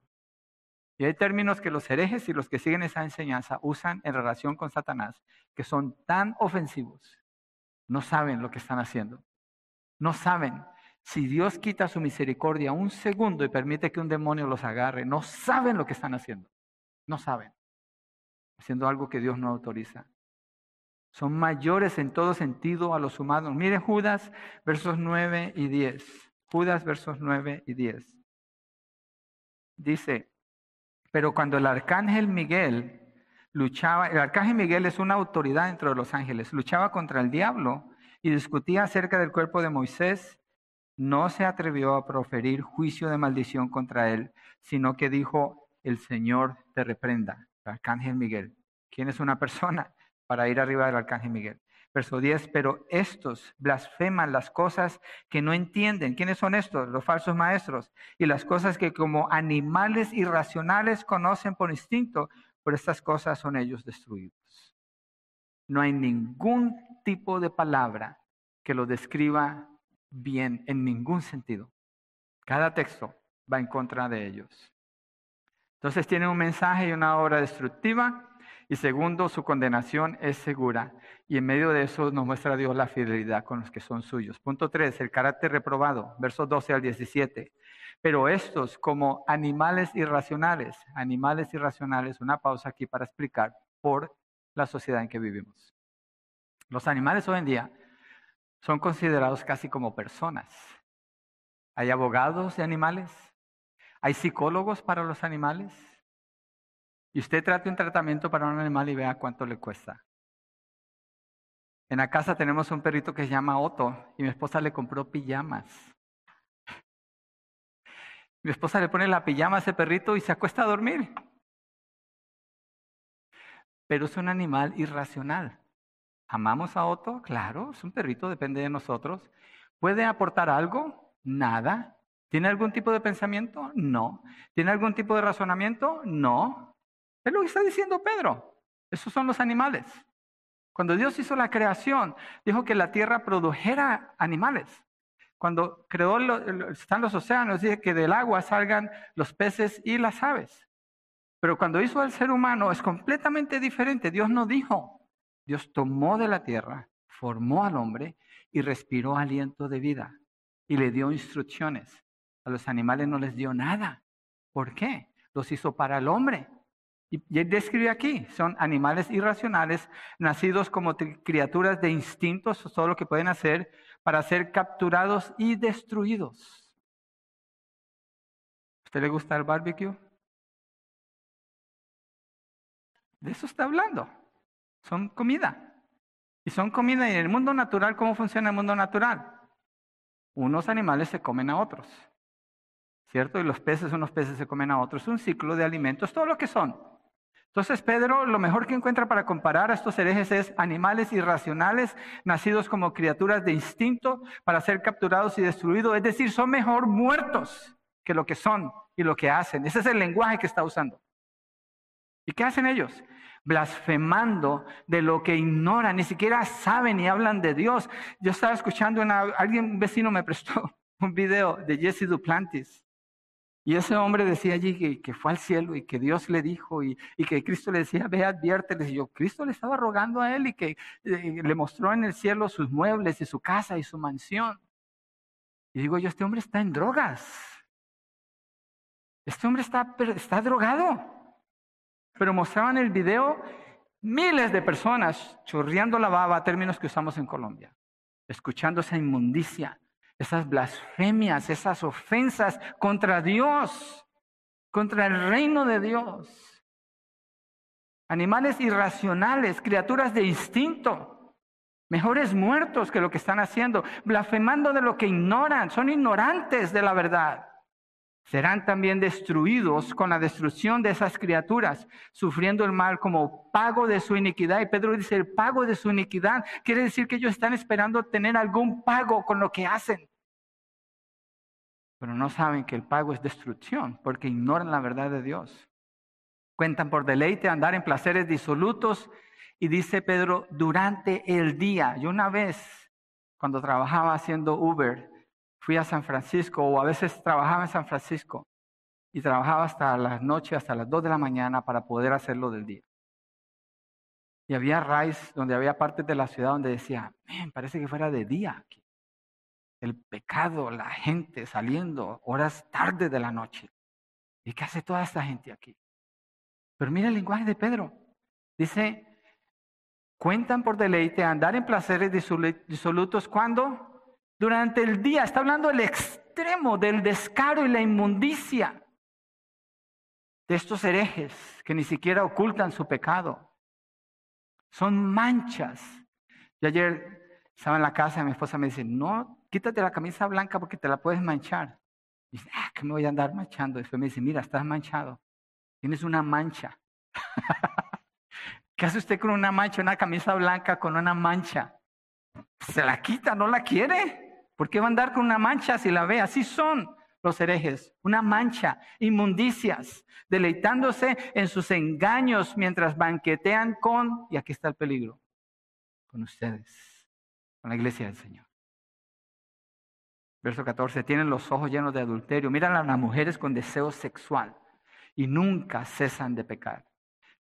Y hay términos que los herejes y los que siguen esa enseñanza usan en relación con Satanás que son tan ofensivos. No saben lo que están haciendo. No saben. Si Dios quita su misericordia un segundo y permite que un demonio los agarre, no saben lo que están haciendo. No saben. Haciendo algo que Dios no autoriza. Son mayores en todo sentido a los humanos. Miren Judas, versos 9 y 10. Judas, versos 9 y 10. Dice, pero cuando el arcángel Miguel luchaba, el arcángel Miguel es una autoridad dentro de los ángeles, luchaba contra el diablo y discutía acerca del cuerpo de Moisés, no se atrevió a proferir juicio de maldición contra él, sino que dijo, el Señor te reprenda. El arcángel Miguel. ¿Quién es una persona para ir arriba del arcángel Miguel? Verso 10, pero estos blasfeman las cosas que no entienden. ¿Quiénes son estos? Los falsos maestros. Y las cosas que como animales irracionales conocen por instinto, por estas cosas son ellos destruidos. No hay ningún tipo de palabra que lo describa bien en ningún sentido. Cada texto va en contra de ellos. Entonces tienen un mensaje y una obra destructiva y segundo, su condenación es segura. Y en medio de eso nos muestra Dios la fidelidad con los que son suyos. Punto 3, el carácter reprobado, versos 12 al 17. Pero estos como animales irracionales, animales irracionales, una pausa aquí para explicar por la sociedad en que vivimos. Los animales hoy en día son considerados casi como personas. Hay abogados de animales, hay psicólogos para los animales, y usted trate un tratamiento para un animal y vea cuánto le cuesta. En la casa tenemos un perrito que se llama Otto y mi esposa le compró pijamas. Mi esposa le pone la pijama a ese perrito y se acuesta a dormir. Pero es un animal irracional. ¿Amamos a Otto? Claro, es un perrito, depende de nosotros. ¿Puede aportar algo? Nada. ¿Tiene algún tipo de pensamiento? No. ¿Tiene algún tipo de razonamiento? No. Es lo que está diciendo Pedro. Esos son los animales. Cuando Dios hizo la creación, dijo que la tierra produjera animales. Cuando creó, están los océanos, dice que del agua salgan los peces y las aves. Pero cuando hizo al ser humano es completamente diferente. Dios no dijo. Dios tomó de la tierra, formó al hombre y respiró aliento de vida y le dio instrucciones. A los animales no les dio nada. ¿Por qué? Los hizo para el hombre. Y describe aquí, son animales irracionales, nacidos como criaturas de instintos, todo lo que pueden hacer para ser capturados y destruidos. ¿Usted le gusta el barbecue? De eso está hablando. Son comida. Y son comida. Y en el mundo natural, ¿cómo funciona el mundo natural? Unos animales se comen a otros. ¿Cierto? Y los peces, unos peces se comen a otros. Un ciclo de alimentos, todo lo que son. Entonces Pedro lo mejor que encuentra para comparar a estos herejes es animales irracionales, nacidos como criaturas de instinto para ser capturados y destruidos. Es decir, son mejor muertos que lo que son y lo que hacen. Ese es el lenguaje que está usando. ¿Y qué hacen ellos? Blasfemando de lo que ignoran, ni siquiera saben ni hablan de Dios. Yo estaba escuchando, una, alguien, un vecino me prestó un video de Jesse Duplantis y ese hombre decía allí que, fue al cielo y que Dios le dijo y, que Cristo le decía, ve, adviérteles. Y yo, Cristo le estaba rogando a él y que eh, le mostró en el cielo sus muebles y su casa y su mansión. Y digo yo, este hombre está en drogas. Este hombre está, está drogado. Pero mostraban el video miles de personas chorreando la baba, términos que usamos en Colombia, escuchando esa inmundicia esas blasfemias, esas ofensas contra Dios, contra el reino de Dios. Animales irracionales, criaturas de instinto, mejores muertos que lo que están haciendo, blasfemando de lo que ignoran, son ignorantes de la verdad. Serán también destruidos con la destrucción de esas criaturas, sufriendo el mal como pago de su iniquidad. Y Pedro dice, el pago de su iniquidad quiere decir que ellos están esperando tener algún pago con lo que hacen pero no saben que el pago es destrucción porque ignoran la verdad de Dios. Cuentan por deleite andar en placeres disolutos y dice Pedro, durante el día. Yo una vez, cuando trabajaba haciendo Uber, fui a San Francisco o a veces trabajaba en San Francisco y trabajaba hasta las noches, hasta las 2 de la mañana para poder hacerlo del día. Y había rides donde había partes de la ciudad donde decía, parece que fuera de día aquí el pecado, la gente saliendo horas tarde de la noche. ¿Y qué hace toda esta gente aquí? Pero mira el lenguaje de Pedro. Dice, cuentan por deleite andar en placeres disolutos cuando durante el día, está hablando del extremo del descaro y la inmundicia de estos herejes que ni siquiera ocultan su pecado. Son manchas. Yo ayer estaba en la casa y mi esposa me dice, no quítate la camisa blanca porque te la puedes manchar. Dice, ah, que me voy a andar manchando. Después me dice, mira, estás manchado. Tienes una mancha. ¿Qué hace usted con una mancha, una camisa blanca con una mancha? Se la quita, no la quiere. ¿Por qué va a andar con una mancha si la ve? Así son los herejes, una mancha, inmundicias, deleitándose en sus engaños mientras banquetean con, y aquí está el peligro, con ustedes, con la iglesia del Señor. Verso 14, tienen los ojos llenos de adulterio, miran a las mujeres con deseo sexual y nunca cesan de pecar.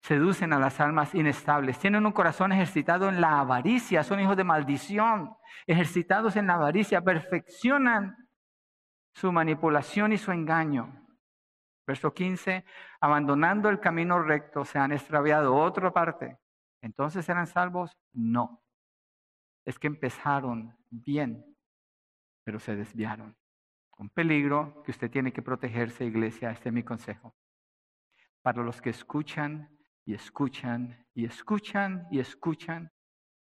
Seducen a las almas inestables, tienen un corazón ejercitado en la avaricia, son hijos de maldición, ejercitados en la avaricia, perfeccionan su manipulación y su engaño. Verso 15, abandonando el camino recto, se han extraviado. Otra parte, ¿entonces eran salvos? No. Es que empezaron bien, pero se desviaron. Un peligro que usted tiene que protegerse, iglesia, este es mi consejo. Para los que escuchan y escuchan y escuchan y escuchan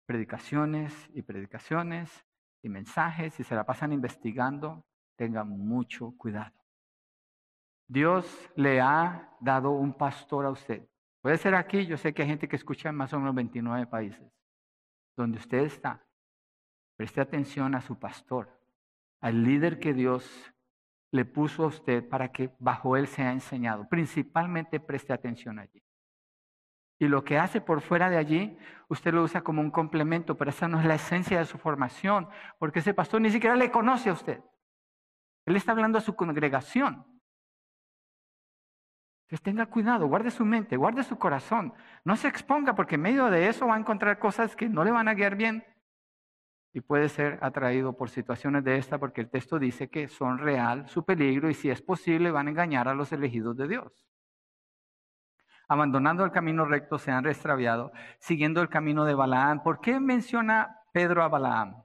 predicaciones y predicaciones y mensajes y se la pasan investigando, tenga mucho cuidado. Dios le ha dado un pastor a usted. Puede ser aquí, yo sé que hay gente que escucha en más o menos 29 países. Donde usted está, preste atención a su pastor al líder que Dios le puso a usted para que bajo él sea enseñado. Principalmente preste atención allí. Y lo que hace por fuera de allí, usted lo usa como un complemento, pero esa no es la esencia de su formación, porque ese pastor ni siquiera le conoce a usted. Él está hablando a su congregación. Entonces tenga cuidado, guarde su mente, guarde su corazón. No se exponga porque en medio de eso va a encontrar cosas que no le van a guiar bien y puede ser atraído por situaciones de esta porque el texto dice que son real su peligro y si es posible van a engañar a los elegidos de Dios. Abandonando el camino recto se han extraviado, siguiendo el camino de Balaam. ¿Por qué menciona Pedro a Balaam?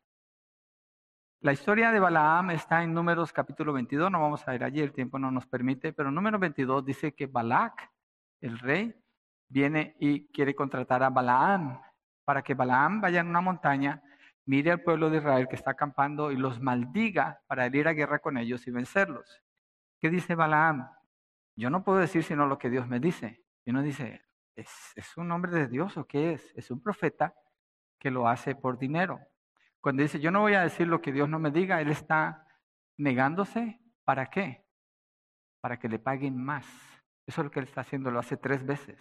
La historia de Balaam está en Números capítulo 22, no vamos a ir allí, el tiempo no nos permite, pero número 22 dice que Balac, el rey, viene y quiere contratar a Balaam para que Balaam vaya en una montaña, mire al pueblo de Israel que está acampando y los maldiga para ir a guerra con ellos y vencerlos. ¿Qué dice Balaam? Yo no puedo decir sino lo que Dios me dice. Y uno dice, ¿es, ¿es un hombre de Dios o qué es? Es un profeta que lo hace por dinero. Cuando dice, yo no voy a decir lo que Dios no me diga, él está negándose. ¿Para qué? Para que le paguen más. Eso es lo que él está haciendo, lo hace tres veces.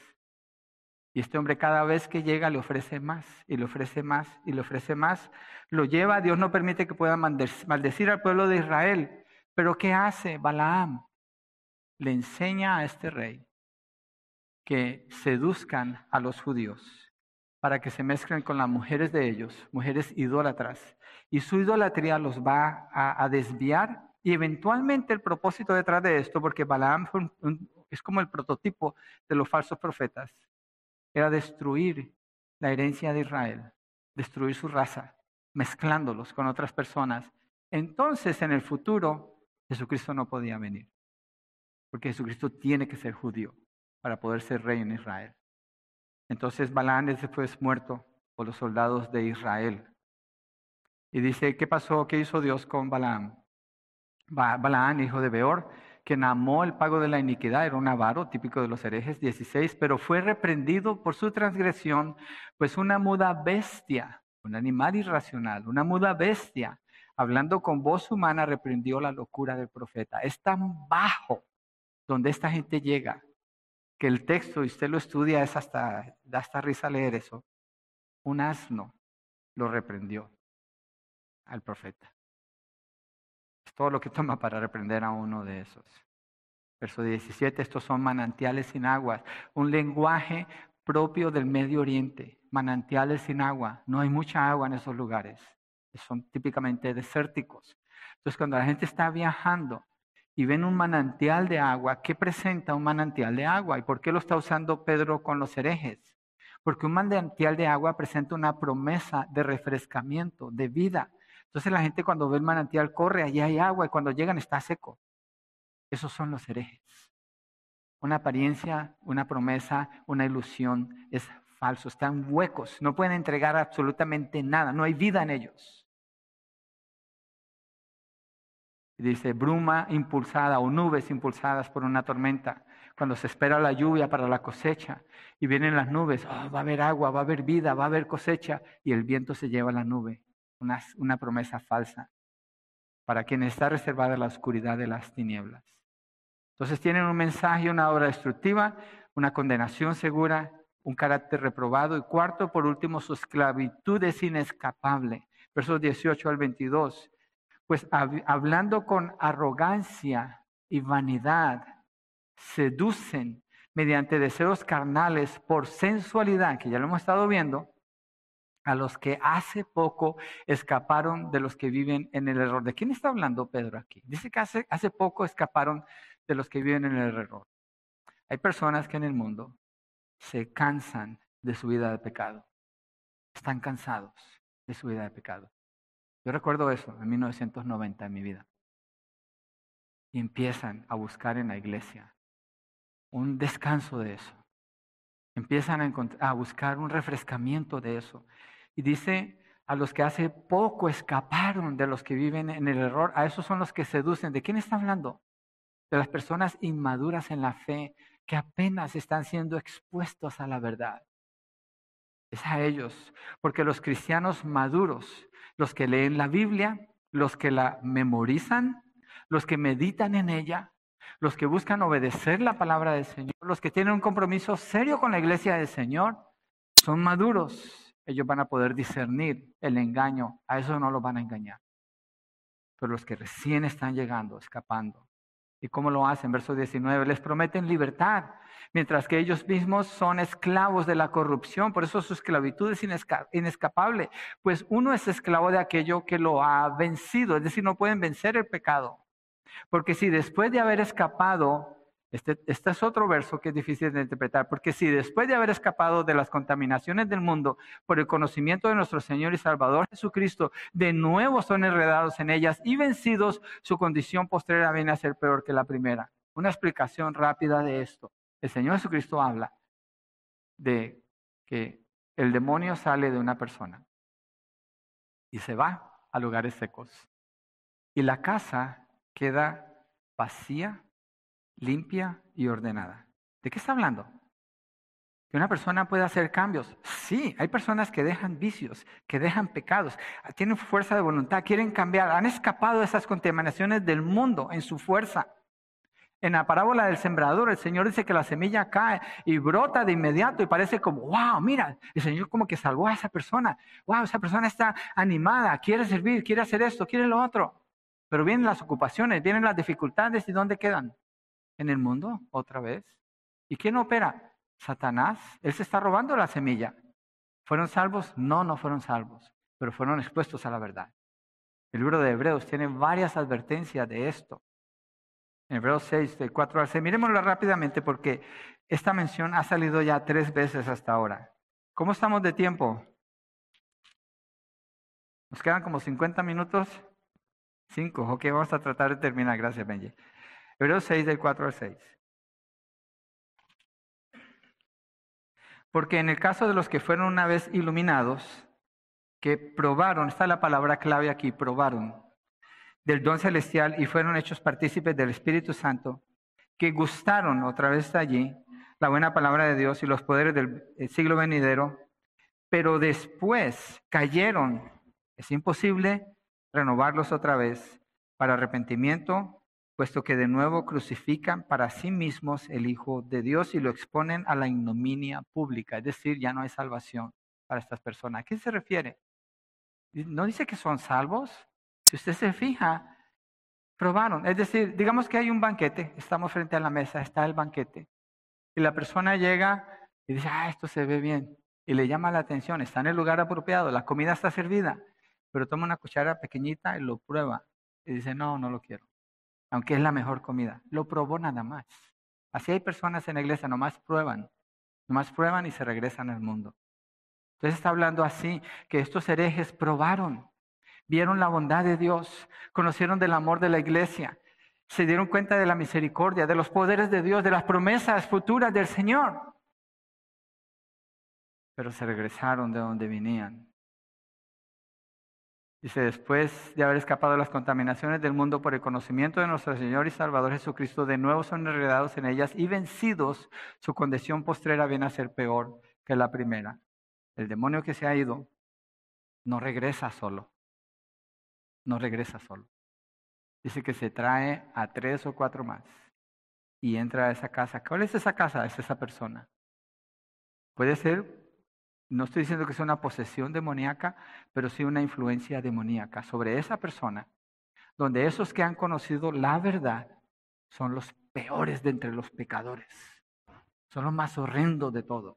Y este hombre cada vez que llega le ofrece más y le ofrece más y le ofrece más. Lo lleva, Dios no permite que pueda maldecir al pueblo de Israel. Pero ¿qué hace Balaam? Le enseña a este rey que seduzcan a los judíos para que se mezclen con las mujeres de ellos, mujeres idólatras. Y su idolatría los va a, desviar y eventualmente el propósito detrás de esto, porque Balaam es como el prototipo de los falsos profetas, era destruir la herencia de Israel, destruir su raza, mezclándolos con otras personas. Entonces, en el futuro, Jesucristo no podía venir, porque Jesucristo tiene que ser judío para poder ser rey en Israel. Entonces, Balaam es después muerto por los soldados de Israel. Y dice, ¿qué pasó? ¿Qué hizo Dios con Balaam? Balaam, hijo de Beor, quien amó el pago de la iniquidad, era un avaro típico de los herejes, 16, pero fue reprendido por su transgresión, pues una muda bestia, un animal irracional, una muda bestia, hablando con voz humana, reprendió la locura del profeta. Es tan bajo donde esta gente llega, que el texto, y usted lo estudia, es hasta, da hasta risa leer eso. Un asno lo reprendió al profeta. Todo lo que toma para reprender a uno de esos. Verso 17, estos son manantiales sin aguas, un lenguaje propio del Medio Oriente, manantiales sin agua. No hay mucha agua en esos lugares, son típicamente desérticos. Entonces, cuando la gente está viajando y ven un manantial de agua, ¿qué presenta un manantial de agua? ¿Y por qué lo está usando Pedro con los herejes? Porque un manantial de agua presenta una promesa de refrescamiento, de vida. Entonces la gente cuando ve el manantial corre, allí hay agua y cuando llegan está seco. Esos son los herejes. Una apariencia, una promesa, una ilusión es falso, están huecos, no pueden entregar absolutamente nada, no hay vida en ellos. Dice, bruma impulsada o nubes impulsadas por una tormenta. Cuando se espera la lluvia para la cosecha y vienen las nubes, oh, va a haber agua, va a haber vida, va a haber cosecha y el viento se lleva la nube una, promesa falsa para quien está reservada la oscuridad de las tinieblas. Entonces tienen un mensaje, una obra destructiva, una condenación segura, un carácter reprobado y cuarto, por último, su esclavitud es inescapable. Versos 18 al 22. Pues hablando con arrogancia y vanidad, seducen mediante deseos carnales por sensualidad, que ya lo hemos estado viendo, a los que hace poco escaparon de los que viven en el error. ¿De quién está hablando Pedro aquí? Dice que hace, hace poco escaparon de los que viven en el error. Hay personas que en el mundo se cansan de su vida de pecado. Están cansados de su vida de pecado. Yo recuerdo eso en 1990 en mi vida. Y empiezan a buscar en la iglesia un descanso de eso. Empiezan a, a buscar un refrescamiento de eso. Y dice, a los que hace poco escaparon de los que viven en el error, a esos son los que seducen. ¿De quién está hablando? De las personas inmaduras en la fe que apenas están siendo expuestos a la verdad. Es a ellos, porque los cristianos maduros, los que leen la Biblia, los que la memorizan, los que meditan en ella, los que buscan obedecer la palabra del Señor, los que tienen un compromiso serio con la iglesia del Señor, son maduros ellos van a poder discernir el engaño, a eso no los van a engañar. Pero los que recién están llegando, escapando, ¿y cómo lo hacen? Verso 19, les prometen libertad, mientras que ellos mismos son esclavos de la corrupción, por eso su esclavitud es inescapable, pues uno es esclavo de aquello que lo ha vencido, es decir, no pueden vencer el pecado. Porque si después de haber escapado este, este, es otro verso que es difícil de interpretar, porque si después de haber escapado de las contaminaciones del mundo por el conocimiento de nuestro Señor y Salvador Jesucristo, de nuevo son enredados en ellas y vencidos, su condición postrera viene a ser peor que la primera. Una explicación rápida de esto. El Señor Jesucristo habla de que el demonio sale de una persona y se va a lugares secos. Y la casa queda vacía, limpia y ordenada. ¿De qué está hablando? Que una persona puede hacer cambios. Sí, hay personas que dejan vicios, que dejan pecados, tienen fuerza de voluntad, quieren cambiar, han escapado de esas contaminaciones del mundo en su fuerza. En la parábola del sembrador, el Señor dice que la semilla cae y brota de inmediato y parece como, wow, mira, el Señor como que salvó a esa persona. Wow, esa persona está animada, quiere servir, quiere hacer esto, quiere lo otro. Pero vienen las ocupaciones, vienen las dificultades y ¿dónde quedan? En el mundo, otra vez. ¿Y quién opera? Satanás. Él se está robando la semilla. ¿Fueron salvos? No, no fueron salvos, pero fueron expuestos a la verdad. El libro de Hebreos tiene varias advertencias de esto. En Hebreos 6, del 4 al 6. Miremoslo rápidamente porque esta mención ha salido ya tres veces hasta ahora. ¿Cómo estamos de tiempo? Nos quedan como 50 minutos. Cinco. Ok, vamos a tratar de terminar. Gracias, Benji. Hebreos 6, del 4 al 6. Porque en el caso de los que fueron una vez iluminados, que probaron, está la palabra clave aquí, probaron, del don celestial y fueron hechos partícipes del Espíritu Santo, que gustaron otra vez allí la buena palabra de Dios y los poderes del eh, siglo venidero, pero después cayeron. Es imposible renovarlos otra vez para arrepentimiento, puesto que de nuevo crucifican para sí mismos el Hijo de Dios y lo exponen a la ignominia pública. Es decir, ya no hay salvación para estas personas. ¿A qué se refiere? ¿No dice que son salvos? Si usted se fija, probaron. Es decir, digamos que hay un banquete, estamos frente a la mesa, está el banquete, y la persona llega y dice, ah, esto se ve bien, y le llama la atención, está en el lugar apropiado, la comida está servida, pero toma una cuchara pequeñita y lo prueba, y dice, no, no lo quiero, aunque es la mejor comida. Lo probó nada más. Así hay personas en la iglesia, nomás prueban, nomás prueban y se regresan al mundo. Entonces está hablando así, que estos herejes probaron, vieron la bondad de Dios, conocieron del amor de la iglesia, se dieron cuenta de la misericordia, de los poderes de Dios, de las promesas futuras del Señor. Pero se regresaron de donde venían. Dice, después de haber escapado de las contaminaciones del mundo por el conocimiento de nuestro Señor y Salvador Jesucristo, de nuevo son enredados en ellas y vencidos, su condición postrera viene a ser peor que la primera. El demonio que se ha ido no regresa solo no regresa solo. Dice que se trae a tres o cuatro más y entra a esa casa. ¿Cuál es esa casa? Es esa persona. Puede ser, no estoy diciendo que sea una posesión demoníaca, pero sí una influencia demoníaca sobre esa persona, donde esos que han conocido la verdad son los peores de entre los pecadores, son los más horrendos de todos.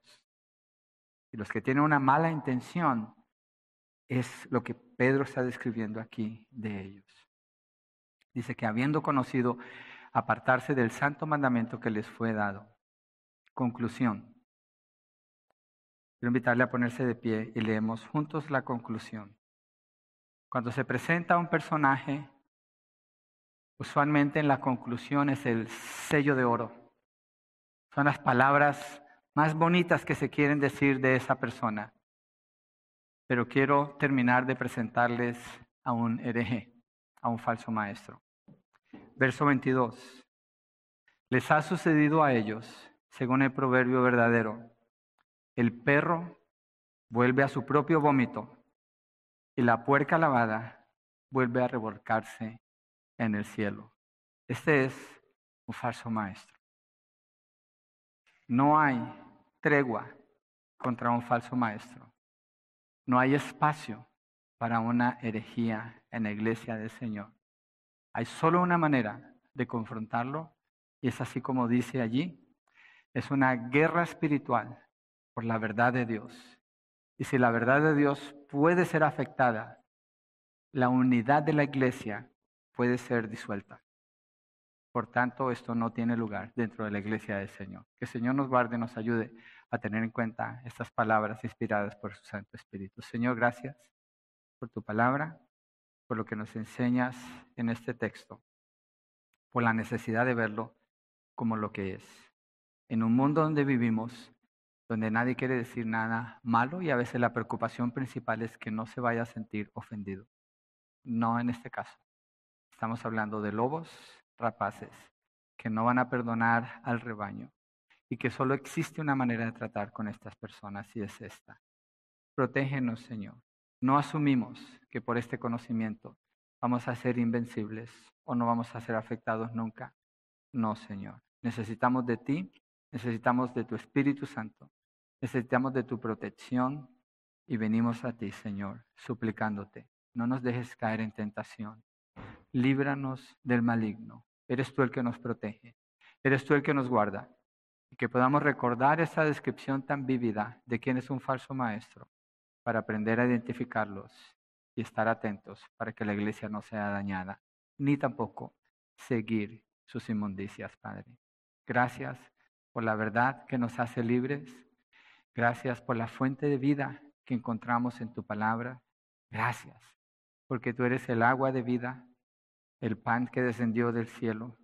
Y los que tienen una mala intención es lo que Pedro está describiendo aquí de ellos. Dice que habiendo conocido apartarse del santo mandamiento que les fue dado. Conclusión. Quiero invitarle a ponerse de pie y leemos juntos la conclusión. Cuando se presenta un personaje, usualmente en la conclusión es el sello de oro. Son las palabras más bonitas que se quieren decir de esa persona pero quiero terminar de presentarles a un hereje, a un falso maestro. Verso 22. Les ha sucedido a ellos, según el proverbio verdadero, el perro vuelve a su propio vómito y la puerca lavada vuelve a revolcarse en el cielo. Este es un falso maestro. No hay tregua contra un falso maestro. No hay espacio para una herejía en la iglesia del Señor. Hay solo una manera de confrontarlo y es así como dice allí. Es una guerra espiritual por la verdad de Dios. Y si la verdad de Dios puede ser afectada, la unidad de la iglesia puede ser disuelta. Por tanto, esto no tiene lugar dentro de la iglesia del Señor. Que el Señor nos guarde, nos ayude a tener en cuenta estas palabras inspiradas por su Santo Espíritu. Señor, gracias por tu palabra, por lo que nos enseñas en este texto, por la necesidad de verlo como lo que es. En un mundo donde vivimos, donde nadie quiere decir nada malo y a veces la preocupación principal es que no se vaya a sentir ofendido. No en este caso. Estamos hablando de lobos rapaces que no van a perdonar al rebaño y que solo existe una manera de tratar con estas personas y es esta. Protégenos, Señor. No asumimos que por este conocimiento vamos a ser invencibles o no vamos a ser afectados nunca. No, Señor. Necesitamos de ti, necesitamos de tu Espíritu Santo, necesitamos de tu protección y venimos a ti, Señor, suplicándote. No nos dejes caer en tentación. Líbranos del maligno. Eres tú el que nos protege. Eres tú el que nos guarda y que podamos recordar esa descripción tan vívida de quién es un falso maestro para aprender a identificarlos y estar atentos para que la iglesia no sea dañada, ni tampoco seguir sus inmundicias, Padre. Gracias por la verdad que nos hace libres. Gracias por la fuente de vida que encontramos en tu palabra. Gracias porque tú eres el agua de vida, el pan que descendió del cielo.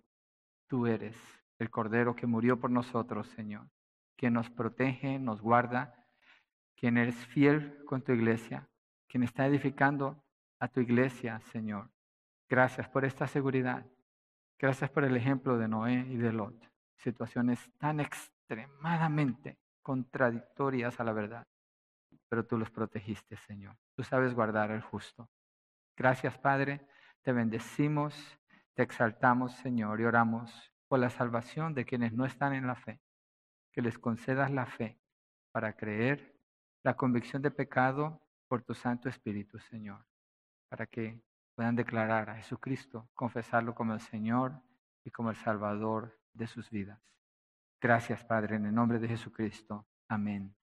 Tú eres el Cordero que murió por nosotros, Señor, quien nos protege, nos guarda, quien eres fiel con tu iglesia, quien está edificando a tu iglesia, Señor. Gracias por esta seguridad. Gracias por el ejemplo de Noé y de Lot. Situaciones tan extremadamente contradictorias a la verdad. Pero tú los protegiste, Señor. Tú sabes guardar al justo. Gracias, Padre. Te bendecimos, te exaltamos, Señor, y oramos por la salvación de quienes no están en la fe, que les concedas la fe para creer, la convicción de pecado por tu Santo Espíritu, Señor, para que puedan declarar a Jesucristo, confesarlo como el Señor y como el Salvador de sus vidas. Gracias, Padre, en el nombre de Jesucristo. Amén.